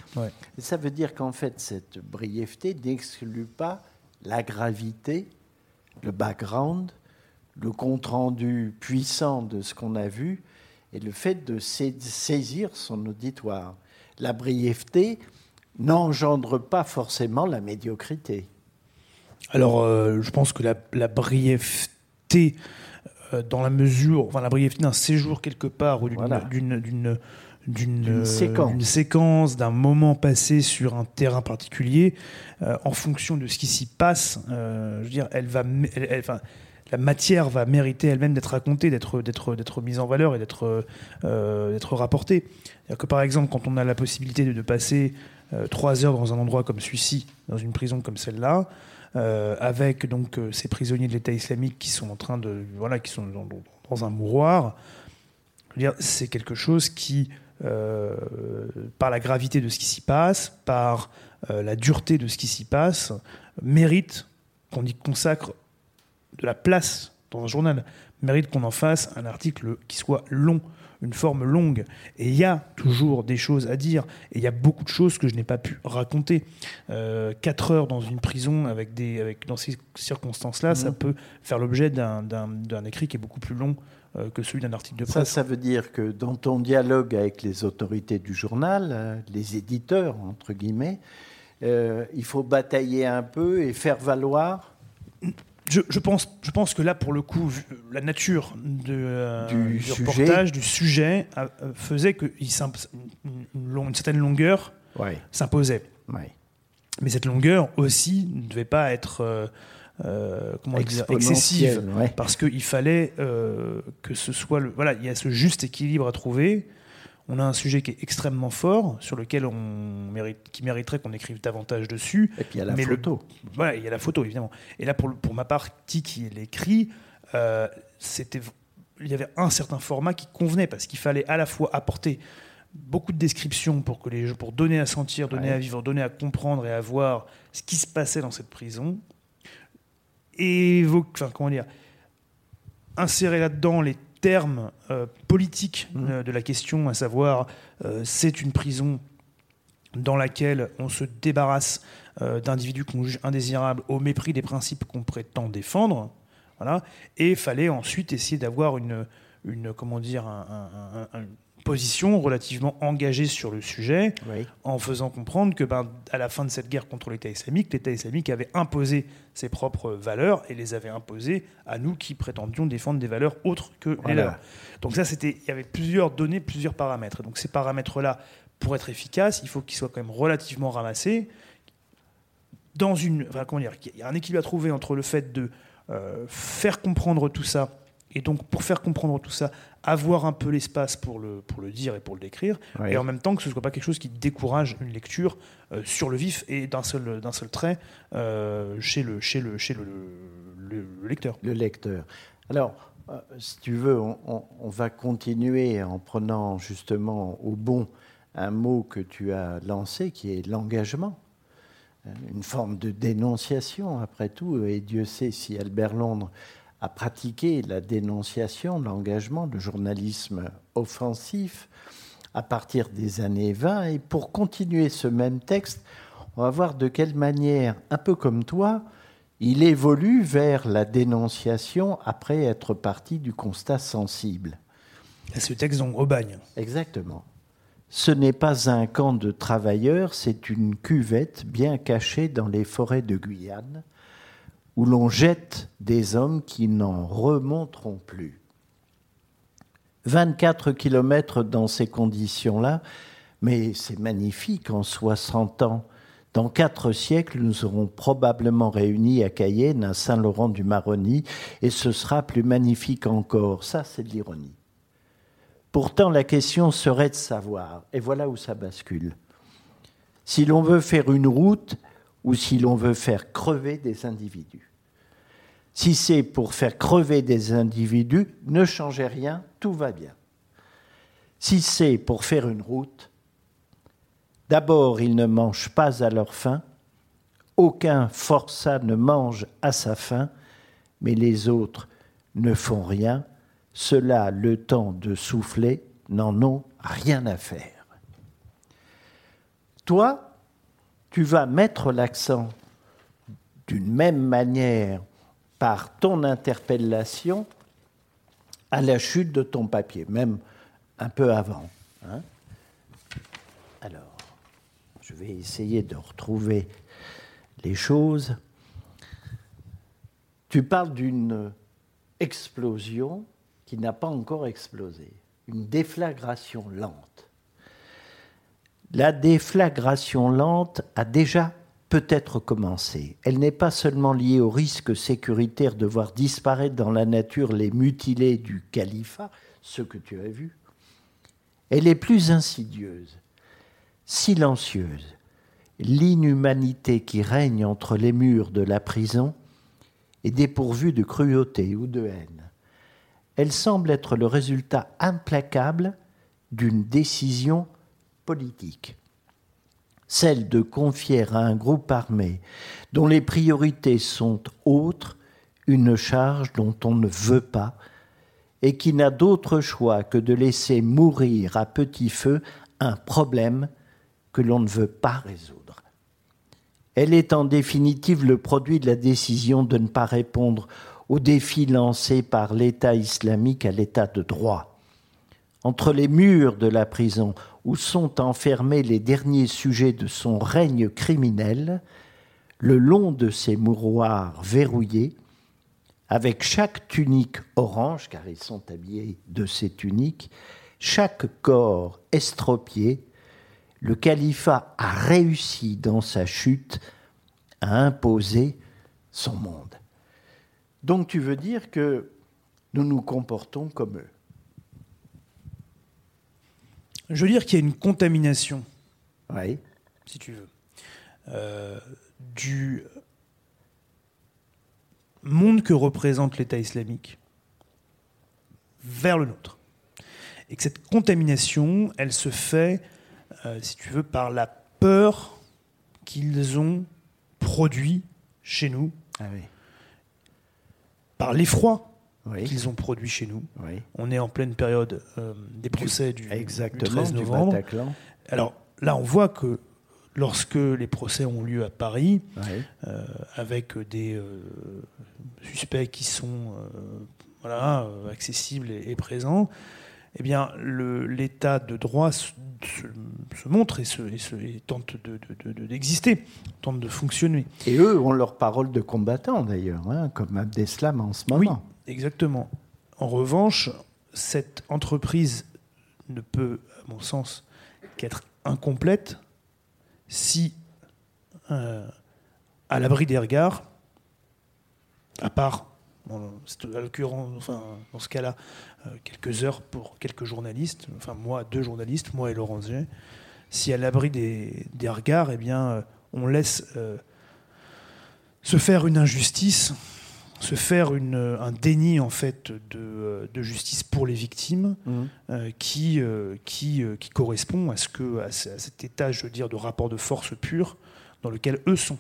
Ça veut dire qu'en fait, cette brièveté n'exclut pas la gravité, le background, le compte-rendu puissant de ce qu'on a vu et le fait de saisir son auditoire. La brièveté n'engendre pas forcément la médiocrité. Alors, euh, je pense que la, brièveté, euh, dans la mesure, enfin la brièveté d'un séjour quelque part ou d'une d'une séquence, d'un moment passé sur un terrain particulier, euh, en fonction de ce qui s'y passe, je veux dire, elle va, enfin, la matière va mériter elle-même d'être racontée, d'être d'être d'être mise en valeur et d'être d'être rapportée. Que par exemple, quand on a la possibilité de, passer trois heures dans un endroit comme celui-ci, dans une prison comme celle-là, euh, avec donc euh, ces prisonniers de l'État islamique qui sont en train de voilà qui sont dans, un mouroir. C'est quelque chose qui, euh, par la gravité de ce qui s'y passe, par la dureté de ce qui s'y passe, mérite qu'on y consacre de la place dans un journal, mérite qu'on en fasse un article qui soit long, une forme longue. Et il y a toujours des choses à dire. Et il y a beaucoup de choses que je n'ai pas pu raconter. Euh, quatre heures dans une prison avec des, avec, dans ces circonstances-là, ça mhm. peut faire l'objet d'un écrit qui est beaucoup plus long euh, que celui d'un article de presse. Ça, ça veut dire que dans ton dialogue avec les autorités du journal, euh, les éditeurs, entre guillemets, il faut batailler un peu et faire valoir je, pense, je pense que là, pour le coup, la nature de, euh, du, reportage, du sujet, euh, faisait que une, une, certaine longueur s'imposait. Mais cette longueur aussi ne devait pas être euh, comment dire, excessive, parce qu'il fallait que ce soit le, voilà, il y a ce juste équilibre à trouver on a un sujet qui est extrêmement fort, sur lequel on mérite, qui mériterait qu'on écrive davantage dessus. Et puis il y a la photo. voilà, il y a la photo, évidemment. Et là, pour, pour ma partie qui l'écrit, euh, c'était, il y avait un certain format qui convenait, parce qu'il fallait à la fois apporter beaucoup de descriptions pour, que les, pour donner à sentir, donner à vivre, donner à comprendre et à voir ce qui se passait dans cette prison. Et enfin, comment dire, insérer là-dedans les termes euh, politiques mmh. euh, de la question, à savoir euh, c'est une prison dans laquelle on se débarrasse d'individus qu'on juge indésirables au mépris des principes qu'on prétend défendre. Voilà. Et il fallait ensuite essayer d'avoir une, une, comment dire, un, position relativement engagée sur le sujet, en faisant comprendre que, ben, à la fin de cette guerre contre l'État islamique, l'État islamique avait imposé ses propres valeurs et les avait imposées à nous qui prétendions défendre des valeurs autres que les leurs. Donc ça, c'était, il y avait plusieurs données, plusieurs paramètres. Donc ces paramètres-là, pour être efficaces, il faut qu'ils soient quand même relativement ramassés. Dans une, enfin, comment dire, il y a un équilibre à trouver entre le fait de euh, faire comprendre tout ça et donc, pour faire comprendre tout ça, avoir un peu l'espace pour le, pour le dire et pour le décrire, et en même temps que ce ne soit pas quelque chose qui décourage une lecture euh, sur le vif et d'un seul, d'un seul trait euh, chez, le, chez, le, chez le, le, lecteur. Le lecteur. Alors, euh, si tu veux, on, on, va continuer en prenant justement au bon un mot que tu as lancé, qui est l'engagement. une forme de dénonciation, après tout, et Dieu sait si Albert Londres a pratiqué la dénonciation, l'engagement, le journalisme offensif à partir des années 20. Et pour continuer ce même texte, on va voir de quelle manière, un peu comme toi, il évolue vers la dénonciation après être parti du constat sensible. Et ce texte donc Aubagne. Exactement. Ce n'est pas un camp de travailleurs, c'est une cuvette bien cachée dans les forêts de Guyane, où l'on jette des hommes qui n'en remonteront plus. 24 kilomètres dans ces conditions-là, mais c'est magnifique en 60 ans. Dans quatre siècles, nous serons probablement réunis à Cayenne, à Saint-Laurent-du-Maroni, et ce sera plus magnifique encore. Ça, c'est de l'ironie. Pourtant, la question serait de savoir, et voilà où ça bascule, si l'on veut faire une route ou si l'on veut faire crever des individus. Si c'est pour faire crever des individus, ne changez rien, tout va bien. Si c'est pour faire une route, d'abord ils ne mangent pas à leur faim, aucun forçat ne mange à sa faim, mais les autres ne font rien, cela le temps de souffler, n'en ont rien à faire. Toi, tu vas mettre l'accent d'une même manière par ton interpellation à la chute de ton papier, même un peu avant. Hein. Alors, je vais essayer de retrouver les choses. Tu parles d'une explosion qui n'a pas encore explosé, une déflagration lente. La déflagration lente a déjà peut-être commencé. Elle n'est pas seulement liée au risque sécuritaire de voir disparaître dans la nature les mutilés du califat, ce que tu as vu. Elle est plus insidieuse, silencieuse. L'inhumanité qui règne entre les murs de la prison est dépourvue de cruauté ou de haine elle semble être le résultat implacable d'une décision politique, celle de confier à un groupe armé dont les priorités sont autres une charge dont on ne veut pas et qui n'a d'autre choix que de laisser mourir à petit feu un problème que l'on ne veut pas résoudre. Elle est en définitive le produit de la décision de ne pas répondre au défi lancé par l'État islamique à l'État de droit. Entre les murs de la prison où sont enfermés les derniers sujets de son règne criminel, le long de ses mouroirs verrouillés, avec chaque tunique orange, car ils sont habillés de ces tuniques, chaque corps estropié, le califat a réussi dans sa chute à imposer son monde. Donc tu veux dire que nous nous comportons comme eux Je veux dire qu'il y a une contamination, oui. si tu veux, euh, du monde que représente l'État islamique vers le nôtre. Et que cette contamination, elle se fait, euh, si tu veux, par la peur qu'ils ont produit chez nous. Ah oui par l'effroi qu'ils ont produit chez nous. On est en pleine période euh, des procès du, 13 novembre. Alors là, on voit que lorsque les procès ont lieu à Paris, euh, avec des euh, suspects qui sont voilà, accessibles et, présents, eh bien, l'état de droit se, montre et, se, tente d'exister, de, tente de fonctionner. Et eux ont leur parole de combattant d'ailleurs, hein, comme Abdeslam en ce moment. Exactement. En revanche, cette entreprise ne peut, à mon sens, qu'être incomplète si, euh, à l'abri des regards, à part enfin, dans ce cas-là, euh, quelques heures pour quelques journalistes, enfin moi, deux journalistes, moi et Laurent G. Si à l'abri des, regards, eh bien, euh, on laisse se faire une injustice se faire une, un déni en fait de, de justice pour les victimes mmh. qui, qui, qui correspond à, ce que, à, cet état, je veux dire, de rapport de force pur dans lequel eux sont.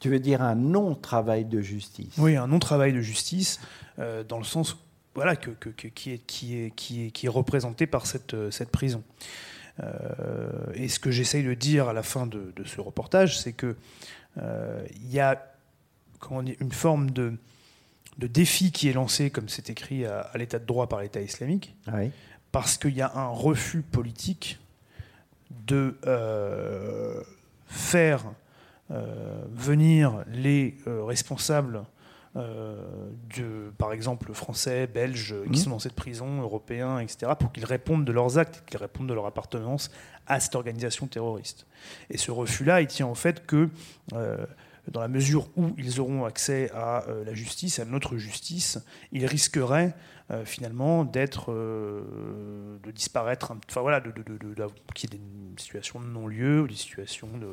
Tu veux dire un non-travail de justice? Oui, un non-travail de justice, dans le sens voilà, que, que, qui, est, qui, est, qui, est, qui est représenté par cette, cette prison. et ce que j'essaye de dire à la fin de, de ce reportage, c'est que il y a comment une forme de, de défi qui est lancé, comme c'est écrit à, l'état de droit par l'État islamique, parce qu'il y a un refus politique de euh, faire euh, venir les euh, responsables de, par exemple, français, belges, qui mmh. sont dans cette prison, européens, etc., pour qu'ils répondent de leurs actes, qu'ils répondent de leur appartenance à cette organisation terroriste. Et ce refus-là, il tient au fait que dans la mesure où ils auront accès à euh, la justice, à notre justice, ils risqueraient euh, finalement d'être, euh, de disparaître, enfin voilà, de, qu'il y ait des situations de non-lieu, ou des situations de,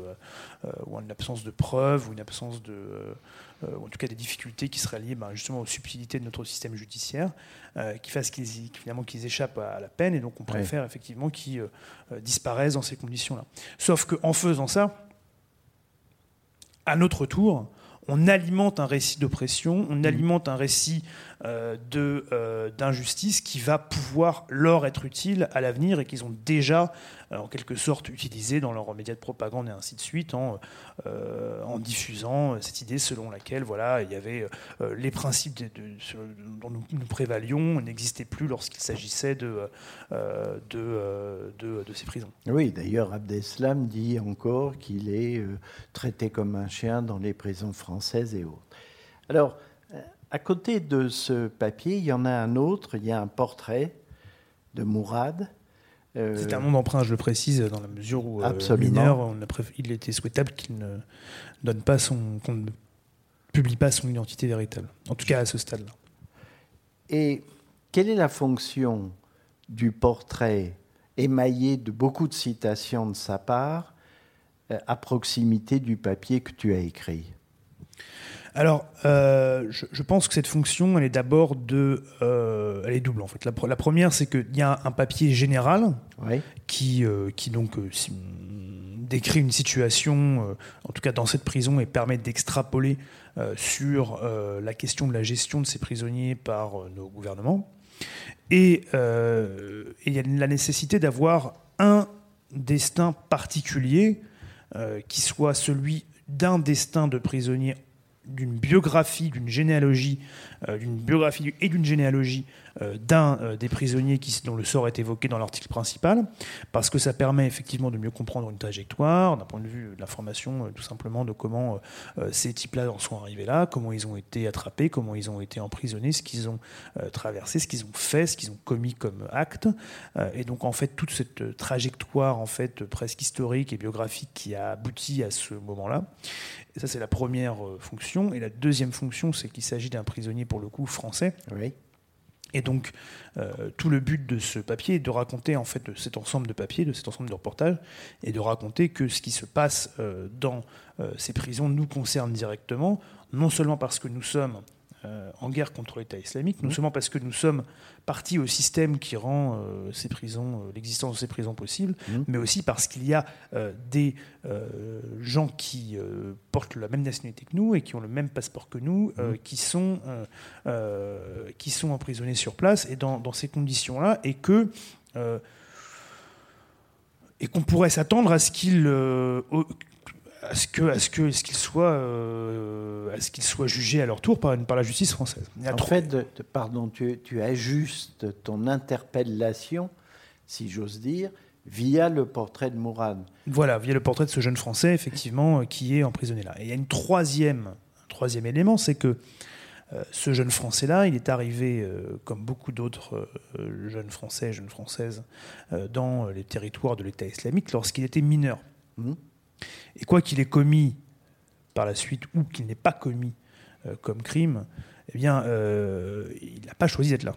ou une absence de preuves, ou une absence de, en tout cas des difficultés qui seraient liées ben, justement aux subtilités de notre système judiciaire, qui fassent qu'ils, finalement qu'ils échappent à la peine, et donc on préfère effectivement qu'ils disparaissent dans ces conditions-là. Sauf qu'en faisant ça, à notre tour, on alimente un récit d'oppression, on mmh. alimente un récit euh, de, euh, d'injustice qui va pouvoir leur être utile à l'avenir et qu'ils ont déjà en quelque sorte utilisé dans leurs médias de propagande et ainsi de suite en, en diffusant cette idée selon laquelle voilà il y avait les principes dont nous, nous prévalions n'existaient plus lorsqu'il s'agissait de, de, de, ces prisons. Oui, d'ailleurs Abdeslam dit encore qu'il est traité comme un chien dans les prisons françaises et autres. Alors, à côté de ce papier, il y en a un autre, il y a un portrait de Mourad. Euh, c'est un nom d'emprunt, je le précise, dans la mesure où euh, mineur, il était souhaitable qu'il ne donne pas son, qu'on ne publie pas son identité véritable. En tout cas à ce stade-là. Et quelle est la fonction du portrait émaillé de beaucoup de citations de sa part euh, à proximité du papier que tu as écrit? Alors, euh, je, pense que cette fonction, elle est d'abord de, euh, elle est double en fait. La, première, c'est qu'il y a un papier général qui, euh, qui donc décrit une situation, en tout cas dans cette prison, et permet d'extrapoler sur la question de la gestion de ces prisonniers par nos gouvernements. Et il y a la nécessité d'avoir un destin particulier qui soit celui d'un destin de prisonnier d'une biographie, d'une généalogie, euh, d'une biographie et d'une généalogie d'un euh, des prisonniers dont le sort est évoqué dans l'article principal, parce que ça permet effectivement de mieux comprendre une trajectoire, d'un point de vue de l'information, tout simplement de comment ces types-là en sont arrivés là, comment ils ont été attrapés, comment ils ont été emprisonnés, ce qu'ils ont traversé, ce qu'ils ont fait, ce qu'ils ont commis comme acte, et donc en fait toute cette trajectoire en fait presque historique et biographique qui a abouti à ce moment-là. Ça, c'est la première euh, fonction. Et la deuxième fonction, c'est qu'il s'agit d'un prisonnier, pour le coup, français. Oui. Et donc, euh, tout le but de ce papier est de raconter, en fait, de cet ensemble de papiers, de cet ensemble de reportages, et de raconter que ce qui se passe euh, dans ces prisons nous concerne directement, non seulement parce que nous sommes euh, en guerre contre l'État islamique, non seulement parce que nous sommes partis au système qui rend euh, ces prisons, euh, l'existence de ces prisons possible, mmh. mais aussi parce qu'il y a des gens qui portent la même nationalité que nous et qui ont le même passeport que nous, mmh. qui, sont, qui sont emprisonnés sur place et dans, dans ces conditions-là, et que et qu'on pourrait s'attendre à ce qu'ils à ce que, à ce que, ce qu'ils soient, euh, à ce qu'ils soient jugés à leur tour par, par la justice française. En fait, pardon, tu, tu, ajustes ton interpellation, si j'ose dire, via le portrait de Mourad. Voilà, via le portrait de ce jeune Français, effectivement, euh, qui est emprisonné là. Et il y a une troisième, un troisième élément, c'est que euh, ce jeune Français-là, il est arrivé, comme beaucoup d'autres jeunes Français, jeunes Françaises, dans les territoires de l'État islamique lorsqu'il était mineur. Mmh. Et quoi qu'il ait commis par la suite ou qu'il n'ait pas commis euh, comme crime, eh bien, euh, il n'a pas choisi d'être là.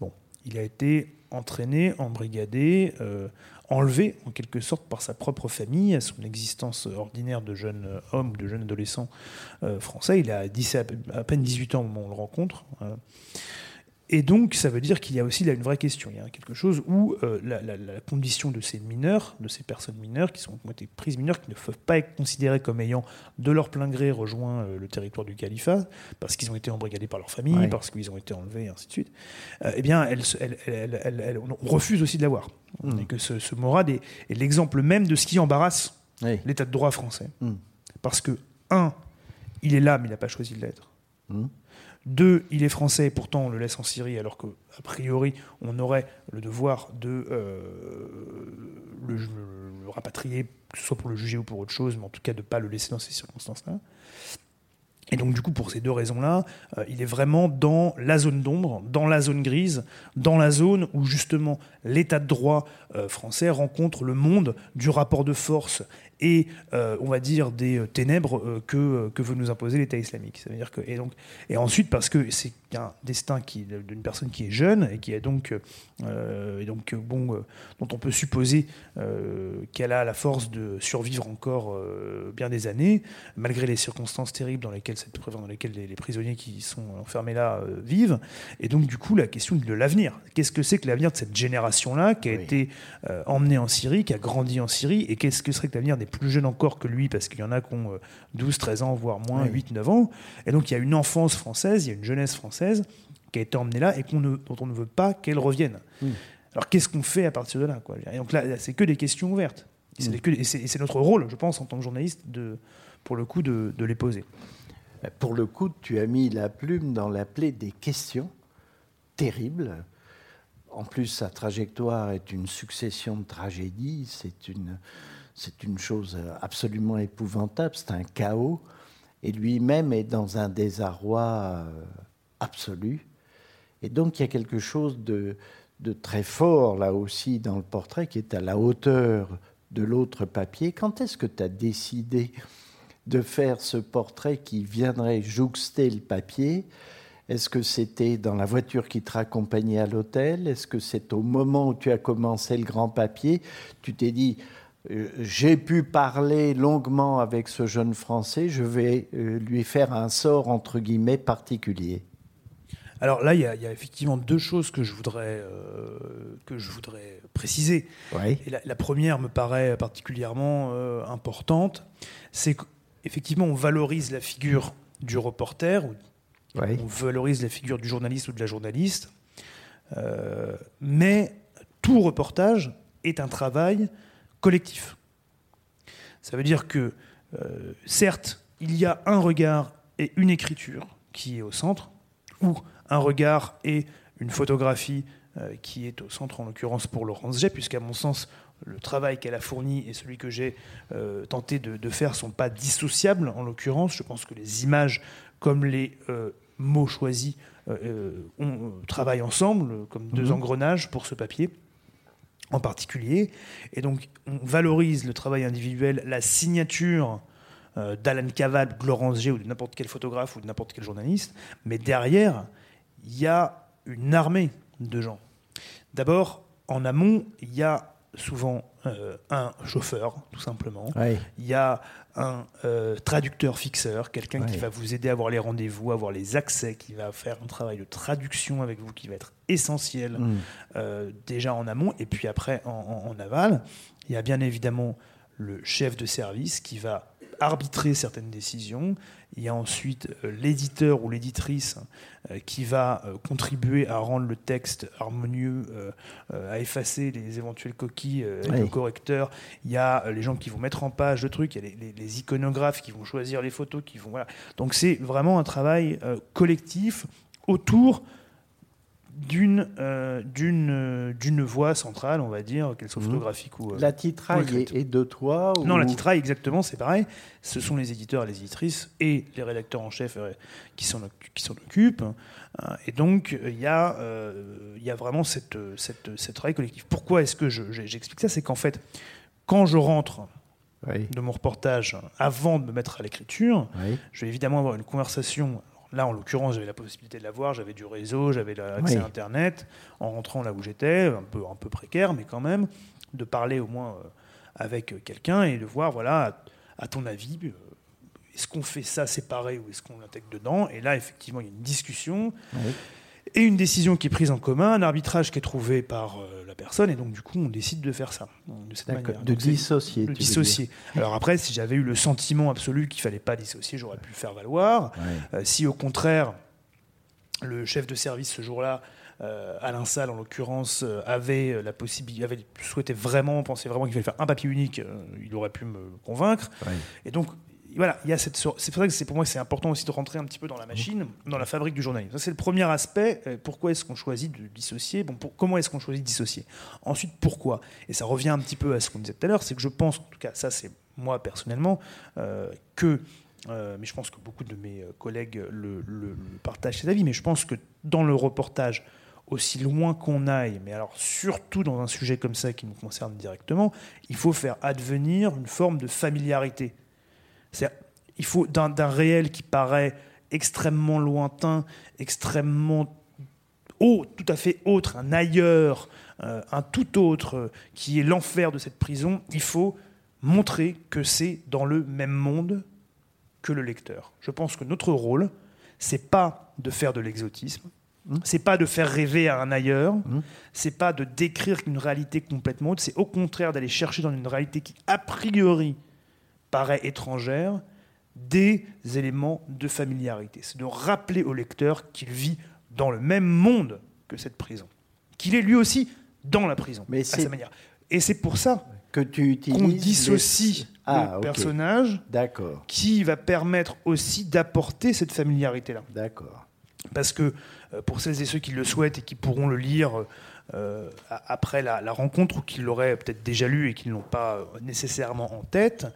Bon, il a été entraîné, embrigadé, euh, enlevé en quelque sorte par sa propre famille, à son existence ordinaire de jeune homme, de jeune adolescent français. Il a à peine 18 ans au moment où on le rencontre. Et donc, ça veut dire qu'il y a aussi là une vraie question. Il y a quelque chose où euh, la, condition de ces mineurs, de ces personnes mineures qui, sont, ont été prises mineures, qui ne peuvent pas être considérées comme ayant de leur plein gré rejoint euh, le territoire du califat, parce qu'ils ont été embrigadés par leur famille, parce qu'ils ont été enlevés, et ainsi de suite, euh, eh bien, on refuse aussi de l'avoir. Mm. Et que ce, ce Morad est, l'exemple même de ce qui embarrasse l'état de droit français. Mm. Parce que, un, il est là, mais il n'a pas choisi de l'être. Mm. Deux, il est français, pourtant on le laisse en Syrie, alors qu'a priori on aurait le devoir de euh, le, rapatrier, que ce soit pour le juger ou pour autre chose, mais en tout cas de ne pas le laisser dans ces circonstances-là. Et donc du coup, pour ces deux raisons-là, euh, il est vraiment dans la zone d'ombre, dans la zone grise, dans la zone où justement l'état de droit euh, français rencontre le monde du rapport de force et euh, on va dire des euh, ténèbres euh, que, que veut nous imposer l'État islamique. Ça veut dire que, et, donc, et ensuite, parce que c'est un destin d'une personne qui est jeune et qui est donc, et donc bon, dont on peut supposer qu'elle a la force de survivre encore bien des années, malgré les circonstances terribles dans lesquelles, cette, dans lesquelles les, prisonniers qui sont enfermés là vivent. Et donc, du coup, la question de l'avenir. Qu'est-ce que c'est que l'avenir de cette génération-là qui a été emmenée en Syrie, qui a grandi en Syrie, et qu'est-ce que serait que l'avenir des plus jeunes encore que lui, parce qu'il y en a qui ont 12, euh, 13 ans, voire moins, 8, 9 ans. Et donc il y a une enfance française, il y a une jeunesse française qui a été emmenée là et dont on ne veut pas qu'elle revienne. Alors qu'est-ce qu'on fait à partir de là quoi? Et donc là, c'est que des questions ouvertes. Hmm. Et c'est notre rôle, je pense, en tant que journaliste, de, pour le coup, de, de les poser. Pour le coup, tu as mis la plume dans la plaie des questions terribles. En plus, sa trajectoire est une succession de tragédies. C'est une, c'est une chose absolument épouvantable, c'est un chaos, et lui-même est dans un désarroi euh, absolu. Et donc il y a quelque chose de, très fort là aussi dans le portrait qui est à la hauteur de l'autre papier. Quand est-ce que tu as décidé de faire ce portrait qui viendrait jouxter le papier? Est-ce que c'était dans la voiture qui te raccompagnait à l'hôtel? Est-ce que c'est au moment où tu as commencé le grand papier? Tu t'es dit, euh, j'ai pu parler longuement avec ce jeune Français, je vais euh, lui faire un sort entre guillemets particulier. Alors là, il y, a, effectivement deux choses que je voudrais, euh, que je voudrais préciser. Et la, première me paraît particulièrement importante, c'est qu'effectivement, on valorise la figure du reporter, ou on valorise la figure du journaliste ou de la journaliste, mais tout reportage est un travail collectif. Ça veut dire que, euh, certes, il y a un regard et une écriture qui est au centre, ou un regard et une photographie euh, qui est au centre, en l'occurrence pour Laurence Jet, puisqu'à mon sens, le travail qu'elle a fourni et celui que j'ai euh, tenté de, faire ne sont pas dissociables, en l'occurrence. Je pense que les images comme les mots choisis on, travaillent ensemble, comme deux mhm. engrenages pour ce papier en particulier. Et donc, on valorise le travail individuel, la signature euh, d'Alan Caval, de Laurence G ou de n'importe quel photographe ou de n'importe quel journaliste. Mais derrière, il y a une armée de gens. D'abord, en amont, il y a souvent euh, un chauffeur, tout simplement. Il y a un euh, traducteur fixeur, quelqu'un qui va vous aider à avoir les rendez-vous, à avoir les accès, qui va faire un travail de traduction avec vous qui va être essentiel mm. euh, déjà en amont et puis après en, aval. Il y a bien évidemment le chef de service qui va arbitrer certaines décisions. Il y a ensuite euh, l'éditeur ou l'éditrice euh, qui va euh, contribuer à rendre le texte harmonieux, à effacer les éventuelles coquilles avec le correcteur. Il y a les gens qui vont mettre en page le truc, il y a les, iconographes qui vont choisir les photos, qui vont voilà. Donc c'est vraiment un travail collectif autour d'une euh, d'une euh, d'une voix centrale, on va dire, qu'elle soit mhm. photographique ou. Euh, la titraille est, de toi Non, la titraille, exactement, c'est pareil. Ce sont les éditeurs et les éditrices et les rédacteurs en chef qui s'en qui s'en occupent. et donc, il y, a, il y a vraiment cette, cette, cette travail collectif. Pourquoi est-ce que j'explique ça? C'est qu'en fait, quand je rentre de mon reportage, avant de me mettre à l'écriture, je vais évidemment avoir une conversation là, en l'occurrence, j'avais la possibilité de la voir, j'avais du réseau, j'avais l'accès à Internet, en rentrant là où j'étais, un peu, un peu précaire, mais quand même, de parler au moins euh, avec quelqu'un et de voir, voilà, à, ton avis, euh, est-ce qu'on fait ça séparé ou est-ce qu'on l'intègre dedans? Et là, effectivement, il y a une discussion. Et une décision qui est prise en commun, un arbitrage qui est trouvé par euh, personne, et donc du coup on décide de faire ça, de cette manière. De dissocier. De dissocier. Alors après, si j'avais eu le sentiment absolu qu'il fallait pas dissocier, j'aurais pu le faire valoir. Euh, si au contraire, le chef de service ce jour-là, euh, Alain Salle en l'occurrence, avait la possibilité, avait souhaité vraiment, pensait vraiment qu'il fallait faire un papier unique, il aurait pu me convaincre. Et donc voilà, il y a cette C'est pour ça que c'est pour moi c'est important aussi de rentrer un petit peu dans la machine, dans la fabrique du journalisme. Ça c'est le premier aspect. Euh, pourquoi est-ce qu'on choisit de dissocier Bon, comment est-ce qu'on choisit de dissocier? Ensuite, pourquoi? Et ça revient un petit peu à ce qu'on disait tout à l'heure, c'est que je pense, en tout cas, ça c'est moi personnellement, euh, que euh, mais je pense que beaucoup de mes collègues le, le, partagent cet avis, mais je pense que dans le reportage, aussi loin qu'on aille, mais alors surtout dans un sujet comme ça qui nous concerne directement, il faut faire advenir une forme de familiarité il faut d'un réel qui paraît extrêmement lointain, extrêmement haut, tout à fait autre, un ailleurs, euh, un tout autre, euh, qui est l'enfer de cette prison, il faut montrer que c'est dans le même monde que le lecteur. Je pense que notre rôle, c'est pas de faire de l'exotisme, mmh. c'est pas de faire rêver à un ailleurs, mmh. c'est pas de décrire une réalité complètement autre, c'est au contraire d'aller chercher dans une réalité qui a priori paraît étrangère, des éléments de familiarité. C'est de rappeler au lecteur qu'il vit dans le même monde que cette prison, qu'il est lui aussi dans la prison, Mais à sa manière. Et c'est pour ça que tu utilises qu'on dissocie ah, le personnage, D'accord. qui va permettre aussi d'apporter cette familiarité-là. D'accord. Parce que euh, pour celles et ceux qui le souhaitent et qui pourront le lire euh, après la, rencontre ou qui l'auraient peut-être déjà lu et qui ne l'ont pas nécessairement en tête,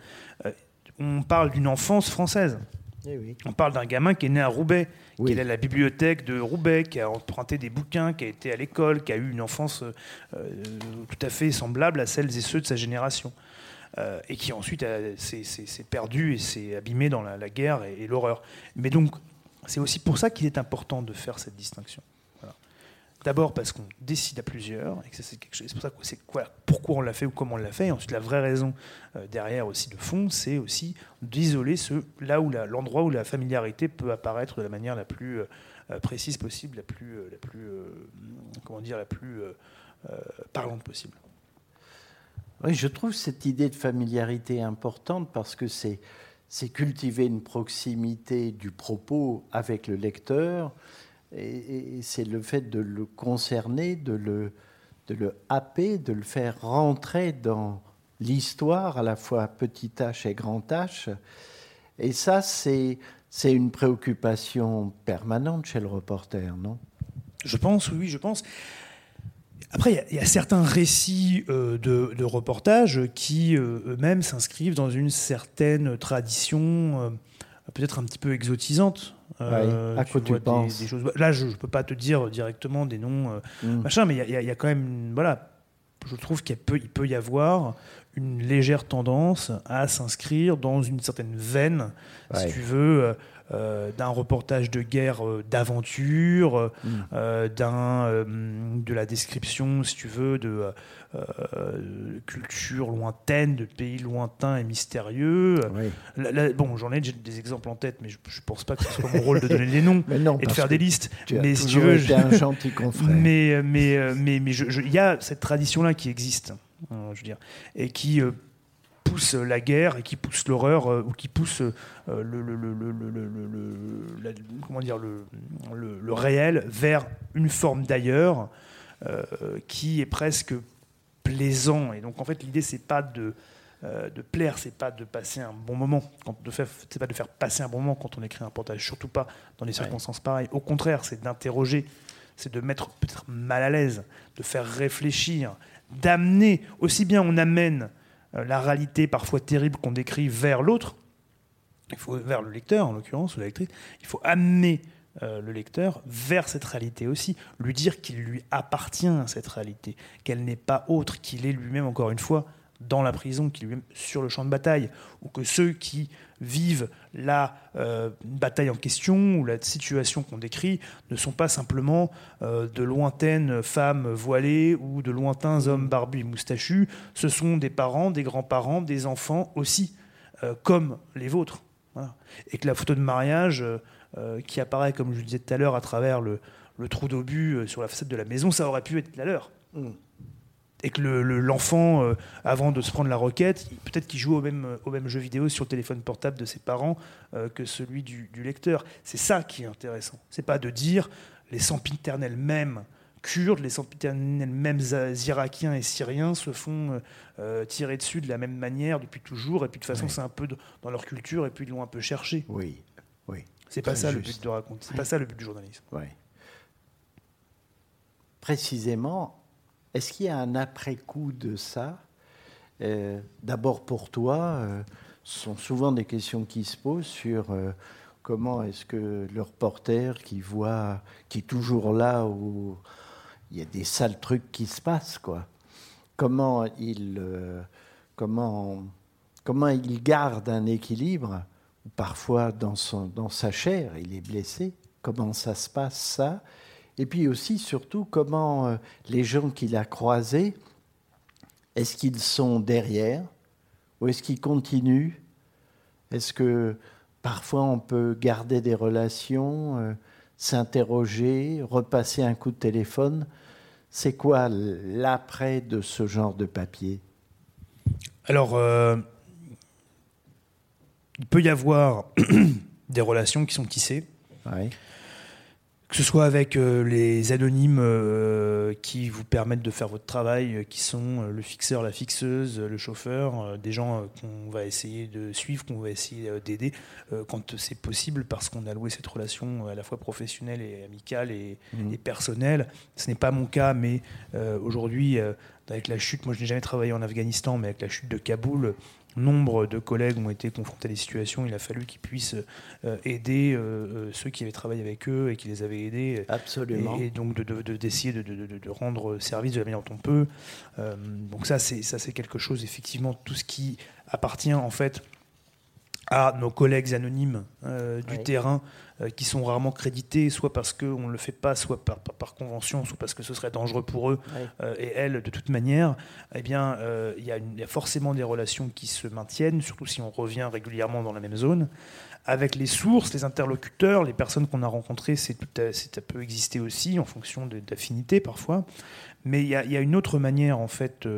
euh, on parle d'une enfance française. Eh on parle d'un gamin qui est né à Roubaix, qui est à la bibliothèque de Roubaix, qui a emprunté des bouquins, qui a été à l'école, qui a eu une enfance euh, tout à fait semblable à celles et ceux de sa génération. et qui ensuite s'est perdu et s'est abîmé dans la, guerre et l'horreur. Mais donc, c'est aussi pour ça qu'il est important de faire cette distinction. D'abord parce qu'on décide à plusieurs, et que c'est quelque chose. C'est pour ça que c'est quoi, pourquoi on l'a fait ou comment on l'a fait. Et ensuite, la vraie raison euh, derrière aussi de fond, c'est aussi d'isoler ce là où l'endroit où la familiarité peut apparaître de la manière la plus euh, précise possible, la plus, euh, la plus comment dire, la plus parlante possible. Oui, je trouve cette idée de familiarité importante parce que c'est c'est cultiver une proximité du propos avec le lecteur et, c'est le fait de le concerner, de le, de le happer, de le faire rentrer dans l'histoire, à la fois petit H et grand H. Et ça, c'est, c'est une préoccupation permanente chez le reporter, non? Je pense, oui, je pense. Après, il y, a certains récits euh, de, de, reportages qui euh, eux-mêmes s'inscrivent dans une certaine tradition, euh, peut-être un petit peu exotisante. Euh, à quoi tu, penses choses... Là, je ne peux pas te dire directement des noms, euh, hmm. machin, mais il y, y, a quand même, voilà, je trouve qu'il peut, il peut y avoir une légère tendance à s'inscrire dans une certaine veine, si tu veux, euh, euh, d'un reportage de guerre euh, d'aventure, mm. d'un de la description, si tu veux, de culture lointaine, de pays lointains et mystérieux. bon, j'en ai des exemples en tête, mais je, ne pense pas que ce soit mon rôle de donner des noms et de faire des listes. mais si tu veux, été un gentil confrère. Mais mais mais mais il y a cette tradition là qui existe, je veux dire, et qui pousse la guerre et qui pousse l'horreur euh, ou qui pousse euh, le, comment dire, le, le, réel vers une forme d'ailleurs euh, qui est presque plaisant. Et donc en fait l'idée c'est pas de de plaire, c'est pas de passer un bon moment, de faire, c'est pas de faire passer un bon moment quand on écrit un reportage, surtout pas dans des circonstances pareilles. Au contraire, c'est d'interroger, c'est de mettre peut-être mal à l'aise, de faire réfléchir, d'amener. Aussi bien on amène euh, la réalité parfois terrible qu'on décrit vers l'autre, il faut vers le lecteur en l'occurrence ou la lectrice, il faut amener euh, le lecteur vers cette réalité aussi, lui dire qu'il lui appartient à cette réalité, qu'elle n'est pas autre, qu'il est lui-même encore une fois dans la prison qui lui sur le champ de bataille, ou que ceux qui vivent la euh, bataille en question ou la situation qu'on décrit ne sont pas simplement euh, de lointaines femmes voilées ou de lointains hommes barbus et moustachus, ce sont des parents, des grands-parents, des enfants aussi, euh, comme les vôtres. Et que la photo de mariage qui apparaît, comme je le disais tout à l'heure, à travers le, trou d'obus sur la façade de la maison, ça aurait pu être la leur. Mmh et que l'enfant, euh, avant de se prendre la roquette, peut-être qu'il joue au même, au même jeu vidéo sur le téléphone portable de ses parents euh, que celui du, lecteur. C'est ça qui est intéressant. C'est pas de dire les sempiternels mêmes kurdes, les sempiternels mêmes irakiens et syriens se font euh, tirer dessus de la même manière depuis toujours, et puis de toute façon c'est un peu dans leur culture, et puis ils l'ont un peu cherché. Oui, oui. C'est pas ça le but de raconter. C'est pas ça le but du journalisme. Oui. Précisément, est-ce qu'il y a un après-coup de ça? Euh, D'abord pour toi, euh, ce sont souvent des questions qui se posent sur euh, comment est-ce que le reporter qui voit, qui est toujours là où il y a des sales trucs qui se passent, quoi. Comment il, comment, comment il garde un équilibre Parfois dans, son, dans sa chair, il est blessé. Comment ça se passe ça? Et puis aussi, surtout, comment euh, les gens qu'il a croisés, est-ce qu'ils sont derrière ou est-ce qu'ils continuent? Est-ce que parfois on peut garder des relations, euh, s'interroger, repasser un coup de téléphone? C'est quoi l'après de ce genre de papier? Alors, euh, il peut y avoir des relations qui sont tissées. Ouais que ce soit avec euh, les anonymes euh, qui vous permettent de faire votre travail, euh, qui sont le fixeur, la fixeuse, le chauffeur, des gens qu'on va essayer de suivre, qu'on va essayer d'aider quand c'est possible, parce qu'on a loué cette relation à la fois professionnelle et amicale et, mmh. et personnelle. Ce n'est pas mon cas, mais aujourd'hui, avec la chute, moi je n'ai jamais travaillé en Afghanistan, mais avec la chute de Kaboul, nombre de collègues ont été confrontés à des situations, il a fallu qu'ils puissent euh, aider euh, euh, ceux qui avaient travaillé avec eux et qui les avaient aidés. Absolument. Et, donc d'essayer de, de, rendre service de la manière dont on peut. donc ça, c'est quelque chose, effectivement, tout ce qui appartient en fait à nos collègues anonymes du terrain euh, qui sont rarement crédités, soit parce qu'on ne le fait pas, soit par, par, convention, soit parce que ce serait dangereux pour eux euh, et elles de toute manière, eh bien, euh, il y, y, a forcément des relations qui se maintiennent, surtout si on revient régulièrement dans la même zone. Avec les sources, les interlocuteurs, les personnes qu'on a rencontrées, c'est ça peut exister aussi en fonction d'affinités parfois. Mais il y, y, a une autre manière, en fait,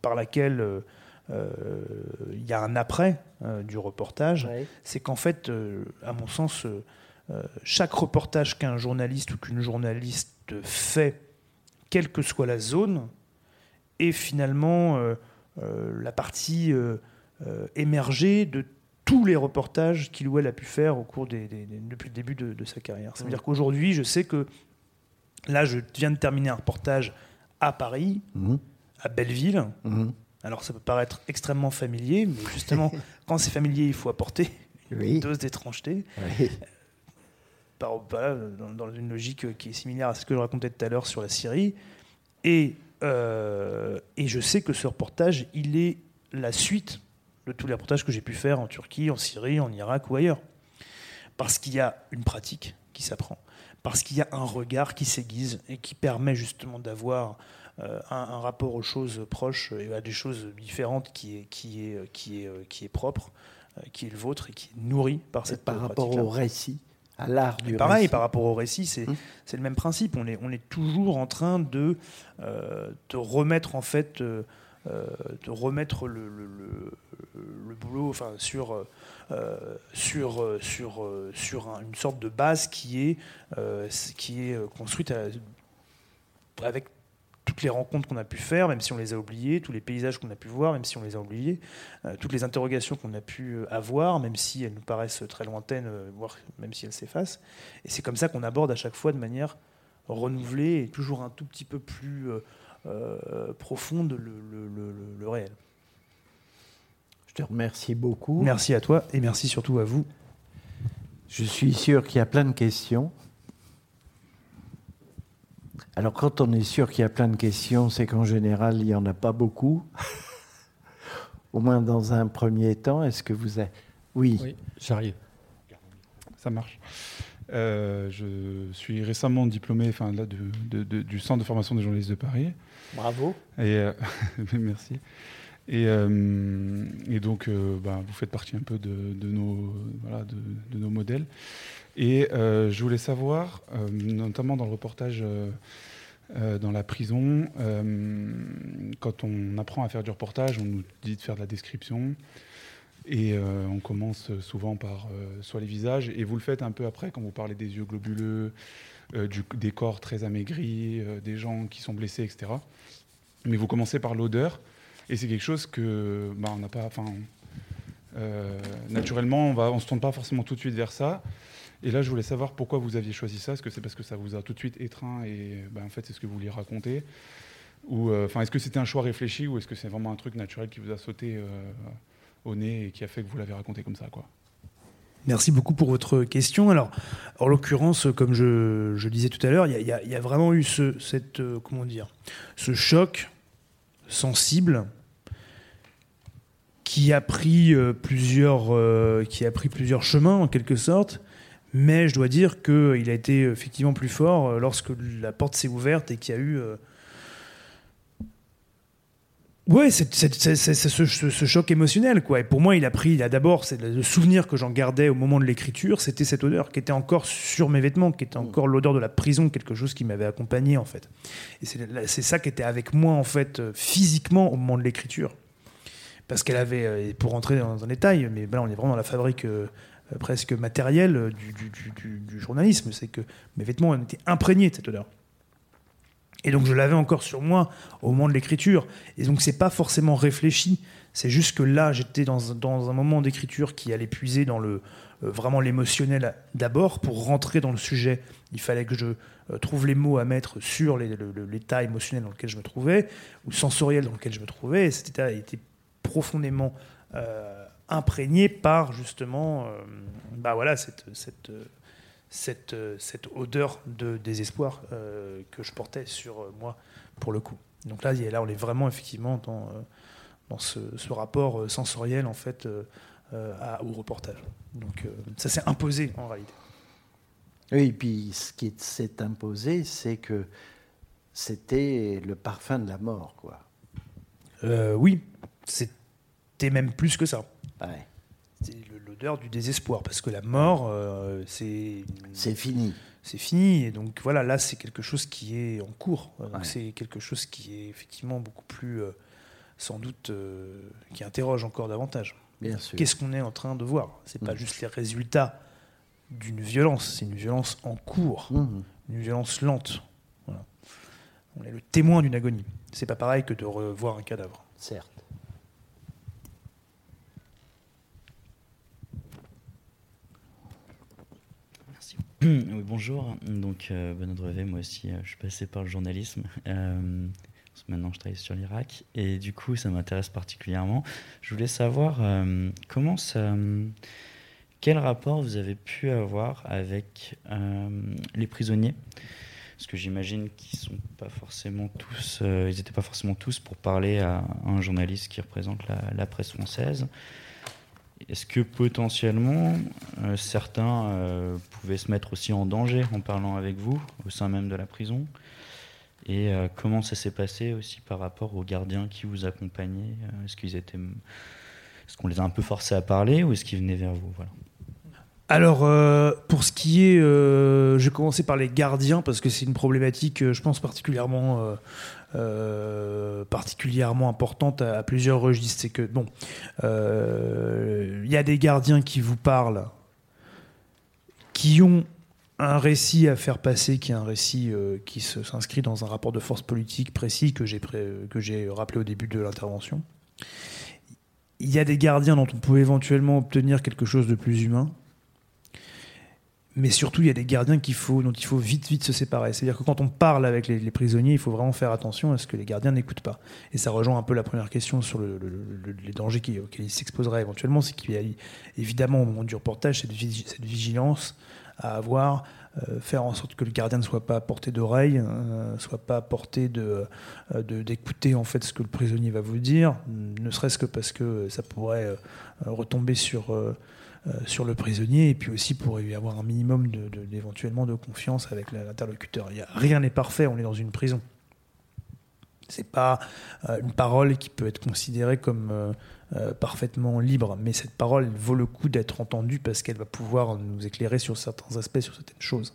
par laquelle il y a un après du reportage, c'est qu'en fait, à mon sens, euh, chaque reportage qu'un journaliste ou qu'une journaliste fait, quelle que soit la zone, est finalement euh, euh, la partie émergée de tous les reportages qu'il ou elle a pu faire au cours des, depuis le début de, sa carrière. Ça veut dire qu'aujourd'hui, je sais que là, je viens de terminer un reportage à Paris, mmh. à Belleville. Mmh. Alors, ça peut paraître extrêmement familier, mais justement, quand c'est familier, il faut apporter une dose d'étrangeté. Oui dans, une logique qui est similaire à ce que je racontais tout à l'heure sur la Syrie. Et, euh, et je sais que ce reportage, il est la suite de tous les reportages que j'ai pu faire en Turquie, en Syrie, en Irak ou ailleurs. Parce qu'il y a une pratique qui s'apprend, parce qu'il y a un regard qui s'aiguise et qui permet justement d'avoir euh, un, rapport aux choses proches et à des choses différentes qui est, qui est, qui est, qui est propre, euh, qui est le vôtre et qui est nourri par cette Par rapport au récit à l'art du Pareil, par rapport au récit, hum. c'est le même principe. On est, on est toujours en train de, euh, remettre en fait, euh, euh, de remettre le, le, le, boulot, enfin sur sur sur sur une sorte de base qui est qui est construite avec toutes les rencontres qu'on a pu faire, même si on les a oubliées, tous les paysages qu'on a pu voir, même si on les a oubliés, euh, toutes les interrogations qu'on a pu euh, avoir, même si elles nous paraissent très lointaines, euh, voire même si elles s'effacent. Et c'est comme ça qu'on aborde à chaque fois de manière renouvelée et toujours un tout petit peu plus profonde le, le, réel. Je te remercie beaucoup. Merci à toi et merci surtout à vous. Je suis sûr qu'il y a plein de questions. Alors quand on est sûr qu'il y a plein de questions, c'est qu'en général, il n'y en a pas beaucoup. au moins dans un premier temps. Est-ce que vous avez... Oui, oui j'arrive. Ça marche. Euh, je suis récemment diplômé enfin, là, du Centre de formation des journalistes de Paris. Bravo. Et, euh, merci. Et, euh, et donc, bah, vous faites partie un peu de, nos, voilà, de, nos modèles. Et je voulais savoir, notamment dans le reportage dans la prison, quand on apprend à faire du reportage, on nous dit de faire de la description. Et euh, on commence souvent par euh, soit les visages, et vous le faites un peu après quand vous parlez des yeux globuleux, euh, du, des corps très amaigris, des gens qui sont blessés, etc. Mais vous commencez par l'odeur, et c'est quelque chose que bah, on n'a pas. Enfin, naturellement, on ne se tourne pas forcément tout de suite vers ça. Et là, je voulais savoir pourquoi vous aviez choisi ça. Est-ce que c'est parce que ça vous a tout de suite étreint et bah, en fait, c'est ce que vous vouliez raconter? Ou enfin, est-ce que c'était un choix réfléchi ou est-ce que c'est vraiment un truc naturel qui vous a sauté au nez et qui a fait que vous l'avez raconté comme ça, quoi? Merci beaucoup pour votre question. Alors, en l'occurrence, comme je, disais tout à l'heure, il y, a vraiment eu ce, cette, euh, comment dire, ce choc sensible qui a pris euh, plusieurs, euh, qui a pris plusieurs chemins en quelque sorte. Mais je dois dire qu'il a été effectivement plus fort lorsque la porte s'est ouverte et qu'il y a eu Ouais, c'est ce, choc émotionnel, quoi. Et pour moi, il a pris, il a d'abord, c'est le souvenir que j'en gardais au moment de l'écriture, c'était cette odeur qui était encore sur mes vêtements, qui était encore l'odeur de la prison, quelque chose qui m'avait accompagné, en fait. Et c'est ça qui était avec moi, en fait, euh, physiquement au moment de l'écriture. Parce qu'elle avait, euh, pour rentrer dans un détail, mais là, on est vraiment dans la fabrique euh, presque matérielle du, du, journalisme, c'est que mes vêtements été imprégnés de cette odeur. Et donc je l'avais encore sur moi au moment de l'écriture. Et donc c'est pas forcément réfléchi. C'est juste que là, j'étais dans, un moment d'écriture qui allait puiser dans le euh, vraiment l'émotionnel d'abord pour rentrer dans le sujet. Il fallait que je euh, trouve les mots à mettre sur l'état émotionnel dans lequel je me trouvais ou sensoriel dans lequel je me trouvais. Et cet état était profondément euh, imprégné par justement, bah voilà, cette, cette cette, euh, cette odeur de désespoir euh, que je portais sur euh, moi pour le coup. Donc là, là on est vraiment effectivement dans, dans ce, rapport sensoriel en fait au reportage. Donc ça s'est imposé en réalité. Oui, et puis ce qui s'est imposé, c'est que c'était le parfum de la mort, quoi. oui, c'était même plus que ça. Ouais l'odeur du désespoir, parce que la mort, euh, c'est... C'est fini. C'est fini, et donc voilà, là c'est quelque chose qui est en cours. C'est quelque chose qui est effectivement beaucoup plus, euh, sans doute, euh, qui interroge encore davantage. Bien sûr. Qu'est-ce qu'on est en train de voir? C'est pas mm. juste les résultats d'une violence, c'est une violence en cours, mm. une violence lente. On est le témoin d'une agonie. C'est pas pareil que de revoir un cadavre. Certes. Oui, bonjour. Donc, euh, Benoît Drevet, moi aussi, euh, je suis passé par le journalisme. Euh, maintenant, je travaille sur l'Irak. Et du coup, ça m'intéresse particulièrement. Je voulais savoir ça. Quel rapport vous avez pu avoir avec les prisonniers? Parce que j'imagine qu'ils sont pas forcément tous, ils n'étaient pas forcément tous pour parler à un journaliste qui représente la presse française. Est-ce que potentiellement euh, certains euh, pouvaient se mettre aussi en danger en parlant avec vous au sein même de la prison? Et euh, comment ça s'est passé aussi par rapport aux gardiens qui vous accompagnaient? Est-ce qu'ils étaient, est-ce qu'on les a un peu forcés à parler ou est-ce qu'ils venaient vers vous? Voilà. Alors, pour ce qui est, je vais commencer par les gardiens parce que c'est une problématique, je pense particulièrement euh, importante à, plusieurs registres. C'est que, bon, euh, il y a des gardiens qui vous parlent, qui ont un récit à faire passer, qui est un récit euh, qui s'inscrit dans un rapport de force politique précis que j'ai rappelé au début de l'intervention. Il y a des gardiens dont on peut éventuellement obtenir quelque chose de plus humain mais surtout il y a des gardiens qu'il faut, dont il faut vite vite se séparer. C'est-à-dire que quand on parle avec les, prisonniers, il faut vraiment faire attention à ce que les gardiens n'écoutent pas. Et ça rejoint un peu la première question sur les dangers auxquels ils s'exposeraient éventuellement, c'est qu'il y a évidemment au moment du reportage cette, vigilance à avoir faire en sorte que le gardien ne soit pas à portée d'oreille, ne soit pas à portée de, d'écouter en fait ce que le prisonnier va vous dire, ne serait-ce que parce que ça pourrait retomber sur sur le prisonnier et puis aussi pour y avoir un minimum de, d'éventuellement de confiance avec l'interlocuteur. rien n'est parfait, on est dans une prison. C'est pas une parole qui peut être considérée comme euh, parfaitement libre, mais cette parole vaut le coup d'être entendue parce qu'elle va pouvoir nous éclairer sur certains aspects, sur certaines choses,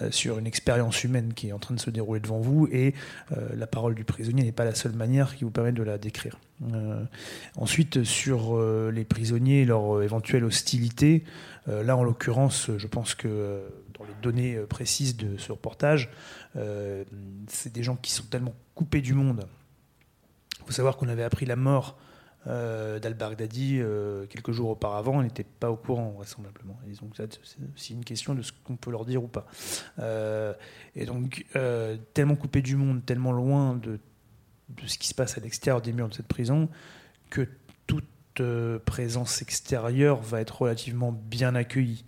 euh, sur une expérience humaine qui est en train de se dérouler devant vous, et euh, la parole du prisonnier n'est pas la seule manière qui vous permet de la décrire. ensuite, sur les prisonniers et leur éventuelle hostilité, là en l'occurrence, je pense que dans les données précises de ce reportage, c'est des gens qui sont tellement coupés du monde. Il faut savoir qu'on avait appris la mort euh, d'al-Baghdadi euh, quelques jours auparavant, n'étaient pas au courant, vraisemblablement. Et c'est aussi une question de ce qu'on peut leur dire ou pas. Euh, et donc, tellement coupé du monde, tellement loin de, de ce qui se passe à l'extérieur des murs de cette prison, que toute présence extérieure va être relativement bien accueillie.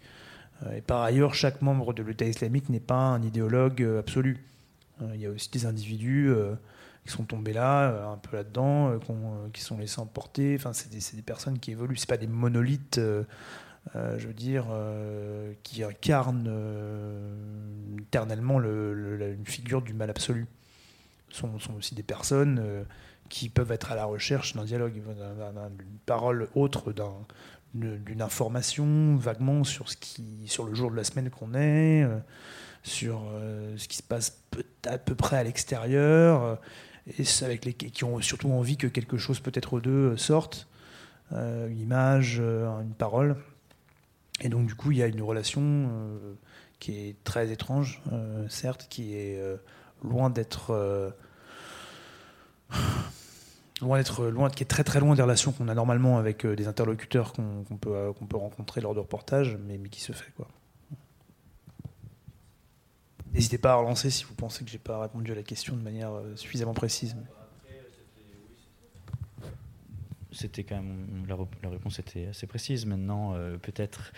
Et par ailleurs, chaque membre de l'État islamique n'est pas un idéologue absolu. Il y a aussi des individus qui sont tombés là, euh, un peu là-dedans, euh, euh, qui sont laissés emporter. Enfin, c'est des, personnes qui évoluent. C'est pas des monolithes. je veux dire, qui incarnent éternellement le, une figure du mal absolu. Ce sont, sont, aussi des personnes qui peuvent être à la recherche d'un dialogue, d'une parole autre, d'une information vaguement sur, ce qui, sur le jour de la semaine qu'on est, sur ce qui se passe à peu près à l'extérieur et avec les qui ont surtout envie que quelque chose peut-être d'eux sorte, euh, une image, euh, une parole. Et donc du coup, il y a une relation euh, qui est très étrange, certes, qui est loin d'être loin d'être loin, qui est très très loin des relations qu'on a normalement avec des interlocuteurs qu'on peut peut rencontrer lors de reportages, mais, mais qui se fait quoi. N'hésitez pas à relancer si vous pensez que j'ai pas répondu à la question de manière euh, suffisamment précise. C'était quand même la, réponse était assez précise. Maintenant, euh, peut-être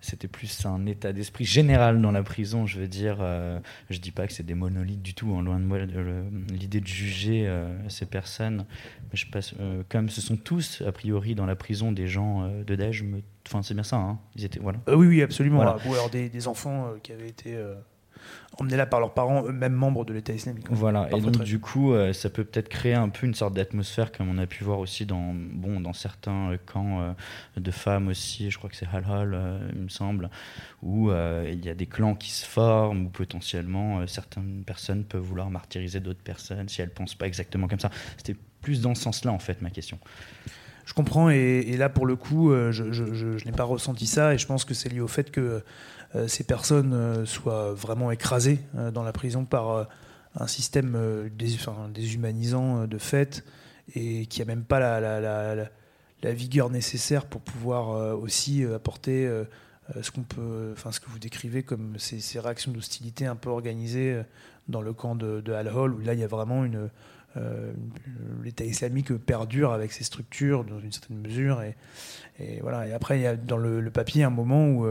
c'était plus un état d'esprit général dans la prison. Je veux dire, euh, je dis pas que c'est des monolithes du tout. En hein, loin de moi l'idée de juger ces personnes. Je passe, comme ce sont tous a priori dans la prison des gens de Daesh. Enfin, c'est bien ça. Hein Ils étaient voilà. oui, oui, absolument. Ou alors des, des enfants qui avaient été emmenés là par leurs parents, eux-mêmes membres de l'État islamique. Voilà, et donc du coup, euh, ça peut peut-être créer un peu une sorte d'atmosphère, comme on a pu voir aussi dans, bon, dans certains euh, camps euh, de femmes aussi, je crois que c'est Hal il me semble, où il y a des clans qui se forment, où potentiellement certaines personnes peuvent vouloir martyriser d'autres personnes si elles ne pensent pas exactement comme ça. C'était plus dans ce sens-là, en fait, ma question. Je comprends, et, là, pour le coup, je, je n'ai pas ressenti ça, et je pense que c'est lié au fait que ces personnes euh, soient vraiment écrasées euh, dans la prison par un système déshumanisant de fait et qui n'a même pas la, vigueur nécessaire pour pouvoir aussi apporter ce qu'on peut, enfin ce que vous décrivez comme ces, réactions d'hostilité un peu organisées dans le camp de, Al-Hol, où là il y a vraiment une, l'État islamique perdure avec ses structures dans une certaine mesure et, voilà. Et après il y a dans le papier un moment où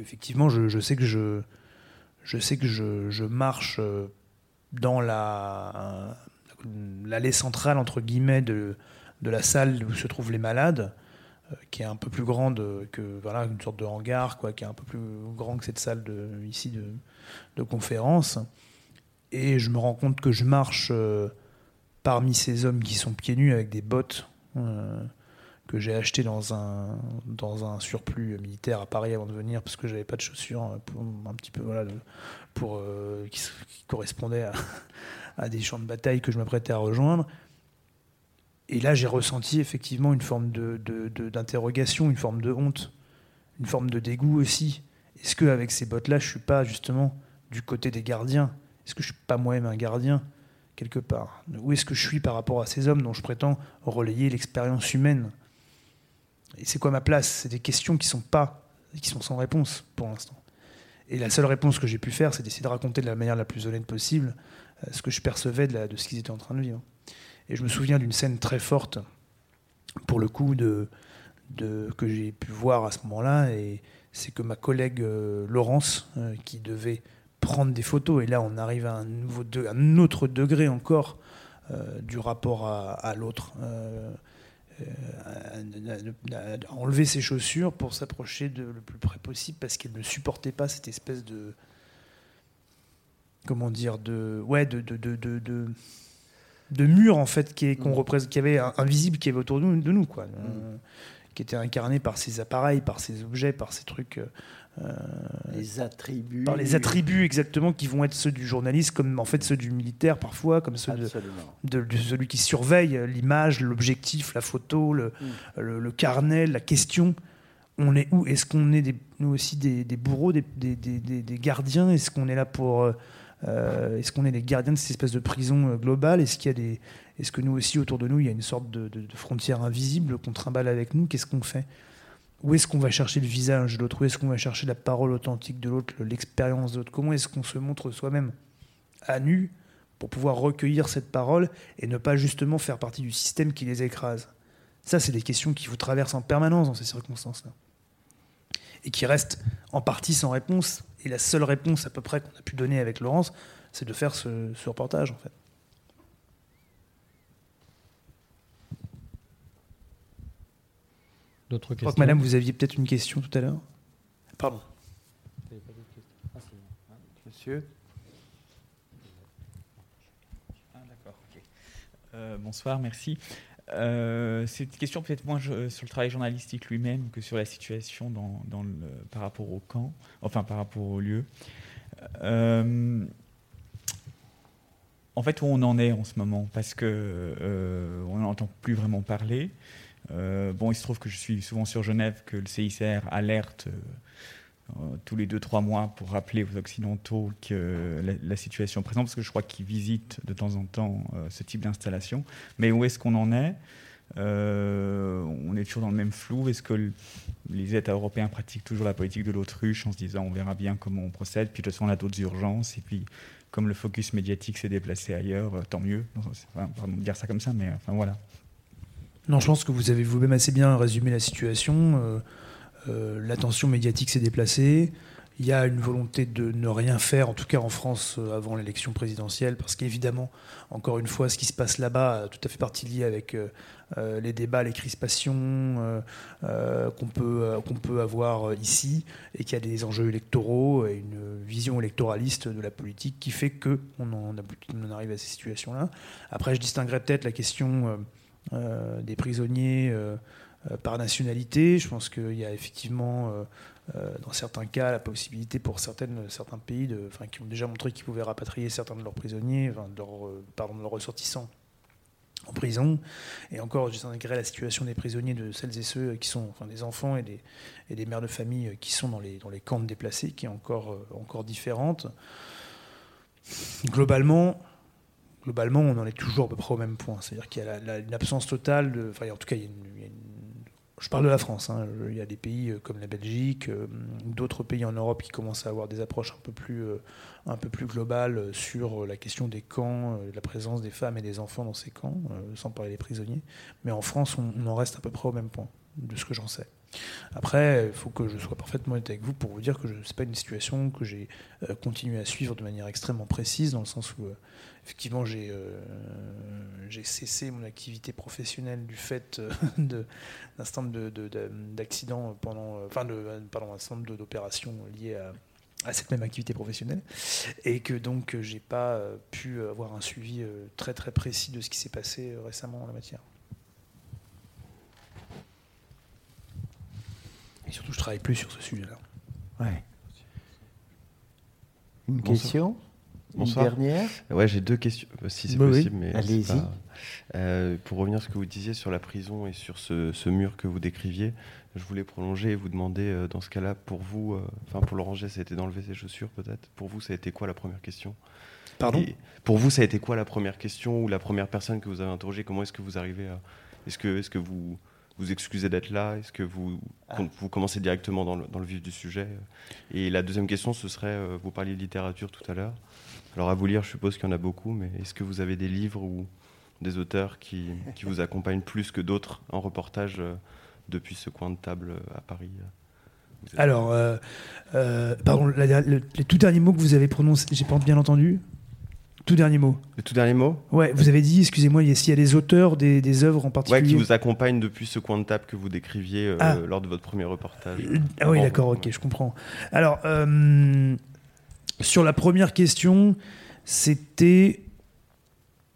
effectivement, je, sais que je, marche euh, dans la l'allée centrale entre guillemets de, la salle où se trouvent les malades, euh, qui est un peu plus grande que voilà une sorte de hangar, quoi, qui est un peu plus grand que cette salle de, ici de, conférence. Et je me rends compte que je marche euh, parmi ces hommes qui sont pieds nus avec des bottes que j'ai acheté dans un, dans un surplus militaire à Paris avant de venir parce que j'avais pas de chaussures pour, un petit peu voilà, pour, euh, qui, correspondaient à, des champs de bataille que je m'apprêtais à rejoindre. Et là, j'ai ressenti effectivement une forme d'interrogation, de, une forme de honte, une forme de dégoût aussi. Est-ce qu'avec ces bottes-là, je suis pas justement du côté des gardiens? Est-ce que je suis pas moi-même un gardien quelque part? Où est-ce que je suis par rapport à ces hommes dont je prétends relayer l'expérience humaine? Et c'est quoi ma place? C'est des questions qui sont pas, qui sont sans réponse pour l'instant. Et la seule réponse que j'ai pu faire, c'est d'essayer de raconter de la manière la plus honnête possible euh, ce que je percevais de, ce qu'ils étaient en train de vivre. Et je me souviens d'une scène très forte, pour le coup, de, que j'ai pu voir à ce moment-là, et c'est que ma collègue euh, Laurence, euh, qui devait prendre des photos, et là on arrive à un, autre degré encore du rapport à, l'autre. Enlever ses chaussures pour s'approcher de le plus près possible parce qu'elle ne supportait pas cette espèce de comment dire de ouais de de, de, de, de mur en fait qui est qu'on mm. représente qui avait invisible qui avait autour de nous, de nous quoi mm qui était incarné par ces appareils, par ces objets, par ces trucs. Euh, les attributs. Par les attributs exactement qui vont être ceux du journaliste, comme en fait ceux du militaire parfois, comme ceux de, celui qui surveille l'image, l'objectif, la photo, le, mm. le, carnet, la question. On est où? Est-ce qu'on est des, nous aussi des, bourreaux, des, des gardiens? Est-ce qu'on est là pour euh, euh, Est-ce qu'on est les gardiens de cette espèce de prison globale Est-ce qu'il y a des, est-ce que nous aussi, autour de nous, il y a une sorte de, frontière invisible qu'on trimballe avec nous? Qu'est-ce qu'on fait? Où est-ce qu'on va chercher le visage de l'autre? Où est-ce qu'on va chercher la parole authentique de l'autre, l'expérience de l'autre? Comment est-ce qu'on se montre soi-même à nu pour pouvoir recueillir cette parole et ne pas justement faire partie du système qui les écrase? Ça, c'est des questions qui vous traversent en permanence dans ces circonstances-là. Et qui restent en partie sans réponse. Et la seule réponse à peu près qu'on a pu donner avec Laurence, c'est de faire ce, ce reportage, en fait. D'autres questions Madame, vous aviez peut-être une question tout à l'heure Pardon. Monsieur? Ah, D'accord, euh, bonsoir, merci. Euh, c'est une question peut-être moins sur le travail journalistique lui-même que sur la situation dans, dans le, par rapport au camp, enfin par rapport au lieu. Euh, en fait, où on en est en ce moment, parce que on n'entend plus vraiment parler. Euh, bon, il se trouve que je suis souvent sur Genève, que le CICR alerte euh, tous les 2-3 mois pour rappeler aux Occidentaux que la, situation présente, parce que je crois qu'ils visitent de temps en temps euh, ce type d'installation. Mais où est-ce qu'on en est? On est toujours dans le même flou. Est-ce que les États européens pratiquent toujours la politique de l'autruche en se disant on verra bien comment on procède, puis de toute façon on a d'autres urgences, et puis comme le focus médiatique s'est déplacé ailleurs, tant mieux. Enfin, pardon de dire ça comme ça, mais voilà. Non, je pense que vous avez vous-même assez bien résumé la situation. Euh, euh, l'attention médiatique s'est déplacée. Il y a une volonté de ne rien faire, en tout cas en France, euh, avant l'élection présidentielle, parce qu'évidemment, encore une fois, ce qui se passe là-bas a tout à fait partie lié avec les débats, les crispations qu'on peut, peut avoir ici, et qu'il y a des enjeux électoraux et une vision électoraliste de la politique qui fait qu'on en, on arrive à ces situations-là. Après, je distinguerais peut-être la question des prisonniers euh, euh, par nationalité. Je pense qu'il y a effectivement, dans certains cas, la possibilité pour certaines, certains pays de, qui ont déjà montré qu'ils pouvaient rapatrier certains de leurs prisonniers, de, leurs, ressortissants en prison. Et encore, je distinguerai la situation des prisonniers de celles et ceux qui sont, enfin, des enfants et des, et des mères de famille qui sont dans les, dans les camps de déplacés, qui est encore, encore différente. Globalement, globalement, on en est toujours à peu près au même point. C'est-à-dire qu'il y a une absence totale de. Enfin, en tout cas, je parle de la France. Hein. Il y a des pays euh, comme la Belgique, euh, d'autres pays en Europe qui commencent à avoir des approches un peu plus, euh, un peu plus globales sur la question des camps, la présence des femmes et des enfants dans ces camps, sans parler des prisonniers. Mais en France, on en reste à peu près au même point, de ce que j'en sais. Après, il faut que je sois parfaitement honnête avec vous pour vous dire que ce n'est pas une situation que j'ai continué à suivre de manière extrêmement précise, dans le sens où effectivement, euh, j'ai cessé mon activité professionnelle du fait euh, d'un certain nombre d'accidents pendant, euh, pardon, un certain d'opérations liées à, cette même activité professionnelle, et que donc j'ai pas pu avoir un suivi très très précis de ce qui s'est passé récemment en la matière. Surtout, je travaille plus sur ce sujet-là. Ouais. Une question une dernière Ouais, j'ai deux questions, euh, si c'est possible. Mais Allez-y. Euh, pour revenir à ce que vous disiez sur la prison et sur ce, mur que vous décriviez, je voulais prolonger et vous demander, euh, dans ce cas-là, pour vous, enfin pour Laurent ça a été d'enlever ses chaussures peut-être. Pour vous, ça a été quoi la première question? Pardon? Pour vous, ça a été quoi la première question ou la première personne que vous avez interrogée? Comment est-ce que vous arrivez à. Est-ce que, est que vous vous excusez d'être là Est-ce que vous, ah. vous commencez directement dans le, dans le, vif du sujet Et la deuxième question, ce serait, vous parliez de littérature tout à l'heure. Alors à vous lire, je suppose qu'il y en a beaucoup, mais est-ce que vous avez des livres ou des auteurs qui, qui vous accompagnent plus que d'autres en reportage euh, depuis ce coin de table à Paris Alors, pardon, les tout derniers mots que vous avez prononcés, j'ai pas bien entendu. Tout dernier mot. Le tout dernier mot Ouais, vous avez dit, excusez-moi, s'il y a des auteurs, des, des, œuvres en particulier. Ouais, qui vous accompagnent depuis ce coin de table que vous décriviez ah. lors de votre premier reportage. ah oui, d'accord, ok, je comprends. Alors, sur la première question, c'était,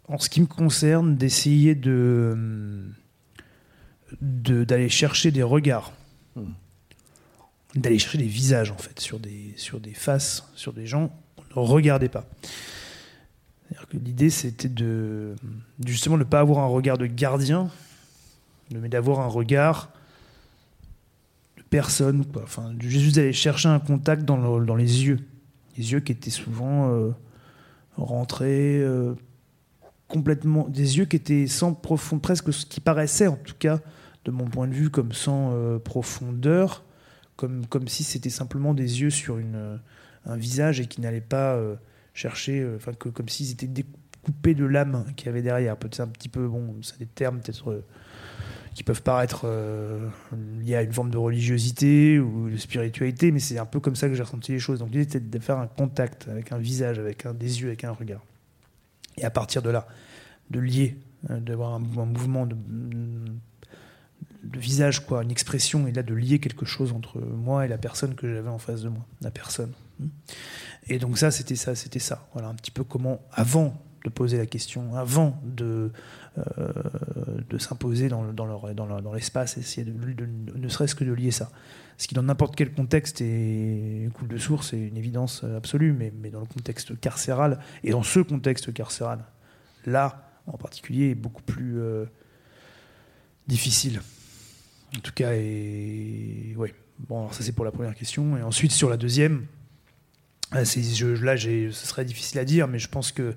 en ce qui me concerne, d'essayer de d'aller chercher des regards, hmm. d'aller chercher des visages en fait sur des sur des faces, sur des gens qu'on ne regardait pas. L'idée c'était de justement ne pas avoir un regard de gardien, mais d'avoir un regard de personne, quoi. Enfin, juste d'aller chercher un contact dans, dans les yeux, les yeux qui étaient souvent euh, rentrés euh, complètement, des yeux qui étaient sans profondeur, presque ce qui paraissait en tout cas, de mon point de vue, comme sans euh, profondeur, comme, comme si c'était simplement des yeux sur un visage et qui n'allaient pas chercher, enfin que comme s'ils étaient découpés de l'âme qu'il y avait derrière. Peut-être un petit peu, bon, c'est des termes peut-être qui peuvent paraître euh, liés à une forme de religiosité ou de spiritualité, mais c'est un peu comme ça que j'ai ressenti les choses. Donc l'idée c'était de faire un contact avec un visage, avec un, des yeux, avec un regard. Et à partir de là, de lier, euh, d'avoir un, mouvement de, de, visage, quoi, une expression, et là de lier quelque chose entre moi et la personne que j'avais en face de moi, la personne. Et donc ça, c'était ça, c'était ça. Voilà un petit peu comment, avant de poser la question, avant de euh, de s'imposer dans, dans l'espace, essayer de, ne serait-ce que de lier ça. Ce qui, dans n'importe quel contexte, est coule de source, c'est une évidence absolue, mais, mais dans le contexte carcéral, et dans ce contexte carcéral, là, en particulier, est beaucoup plus euh, difficile. En tout cas, et ouais. Bon, alors ça c'est pour la première question. Et ensuite, sur la deuxième, je, là, ce serait difficile à dire, mais je pense que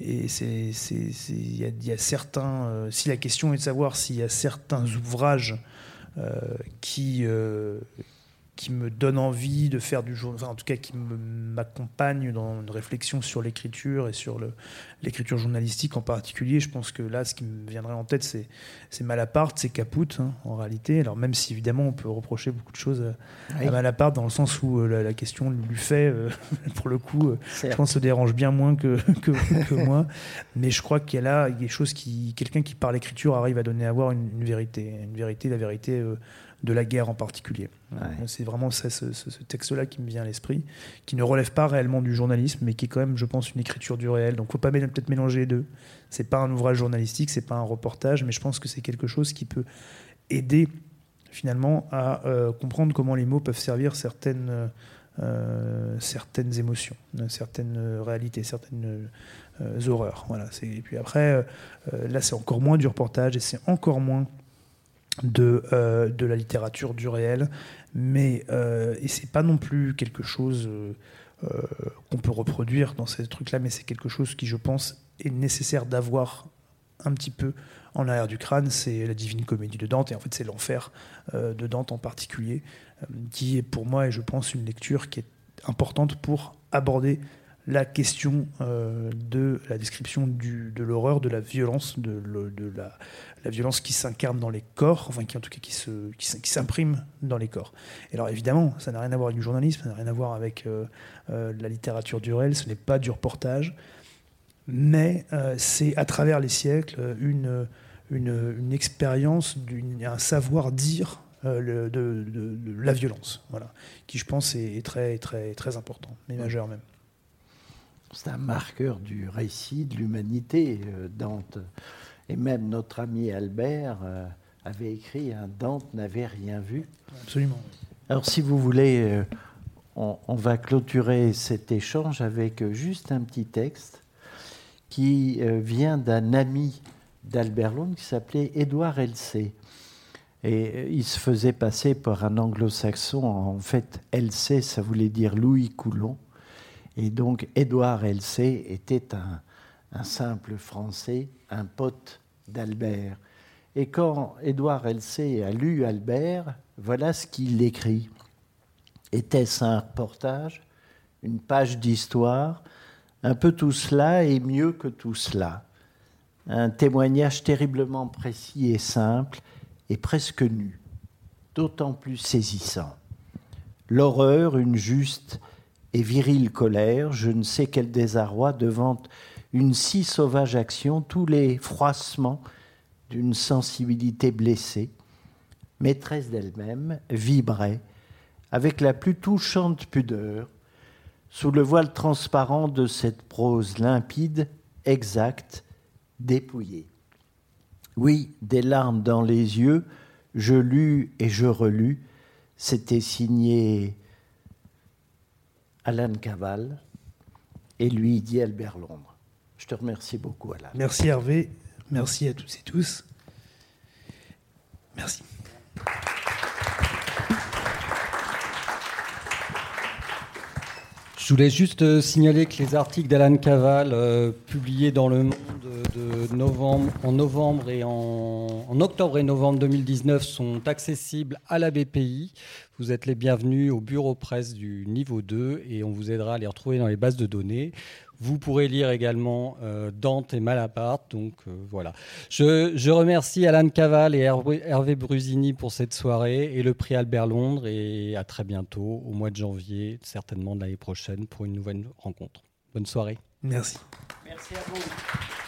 il y, a certains. Euh, si la question est de savoir s'il y a certains ouvrages euh, qui euh, qui me donne envie de faire du journal, enfin, en tout cas qui m'accompagne dans une réflexion sur l'écriture et sur l'écriture journalistique en particulier. Je pense que là, ce qui me viendrait en tête, c'est Malaparte, c'est Caput, hein, en réalité. Alors même si évidemment on peut reprocher beaucoup de choses à, Malaparte, dans le sens où euh, la, question lui fait, euh, pour le coup, euh, je pense, se dérange bien moins que, que, moi. Mais je crois qu'il y a là des choses qui, quelqu'un qui par l'écriture arrive à donner à voir une, une, vérité, une vérité, la vérité de la guerre en particulier. C'est vraiment ce, texte-là qui me vient à l'esprit, qui ne relève pas réellement du journalisme, mais qui est quand même, je pense, une écriture du réel. Donc, faut pas peut-être mélanger les deux. C'est pas un ouvrage journalistique, c'est pas un reportage, mais je pense que c'est quelque chose qui peut aider finalement à euh, comprendre comment les mots peuvent servir certaines, euh, certaines émotions, certaines réalités, certaines euh, horreurs. Voilà. Et puis après, là, c'est encore moins du reportage et c'est encore moins de, euh, de la littérature du réel, mais euh, et c'est pas non plus quelque chose euh, qu'on peut reproduire dans ces trucs-là, mais c'est quelque chose qui, je pense, est nécessaire d'avoir un petit peu en arrière du crâne, c'est la Divine Comédie de Dante, et en fait c'est l'enfer de Dante en particulier, qui est pour moi, et je pense, une lecture qui est importante pour aborder la question de la description du, de l'horreur, de la violence, de, de la, la violence qui s'incarne dans les corps, enfin qui en tout cas qui se qui, s'imprime dans les corps. Et alors évidemment, ça n'a rien à voir avec du journalisme, ça n'a rien à voir avec euh, euh, la littérature du réel, ce n'est pas du reportage, mais euh, c'est à travers les siècles une une, une expérience, un savoir-dire de, de, la violence, voilà, qui je pense est, très très très important, mais majeur même. C'est un marqueur du récit de l'humanité, Dante. Et même notre ami Albert euh, avait écrit un Dante n'avait rien vu. Absolument. Alors si vous voulez, euh, on, va clôturer cet échange avec euh, juste un petit texte qui vient d'un ami d'Albert Londres qui s'appelait Édouard L.C. Et il se faisait passer pour un anglo-saxon. En fait, L.C., ça voulait dire Louis Coulon. Et donc, Édouard L.C. était un, simple Français, un pote d'Albert. Et quand Édouard L.C. a lu Albert, voilà ce qu'il écrit. Était-ce un reportage, une page d'histoire? Un peu tout cela et mieux que tout cela. Un témoignage terriblement précis et simple et presque nu. d'autant plus saisissant. L'horreur, une juste et virile colère, je ne sais quel désarroi devant une si sauvage action, tous les froissements d'une sensibilité blessée, maîtresse d'elle-même, vibrait avec la plus touchante pudeur sous le voile transparent de cette prose limpide, exacte, dépouillée. Oui, des larmes dans les yeux, je lus et je relus, c'était signé Alan Caval et lui dit Albert Londres. Je te remercie beaucoup, Alan. Merci Hervé, merci à tous et tous. Merci. Je voulais juste euh, signaler que les articles d'Alan Caval euh, publiés dans Le Monde de novembre, en novembre et en, en, octobre et novembre 2019 sont accessibles à la BPI. Vous êtes les bienvenus au bureau presse du niveau 2 et on vous aidera à les retrouver dans les bases de données. Vous pourrez lire également euh, Dante et Malaparte. Donc euh, voilà. Je, je, remercie Alan Caval et Hervé, Hervé, Brusini pour cette soirée et le prix Albert Londres. Et à très bientôt, au mois de janvier, certainement de l'année prochaine, pour une nouvelle rencontre. Bonne soirée. Merci. Merci à vous.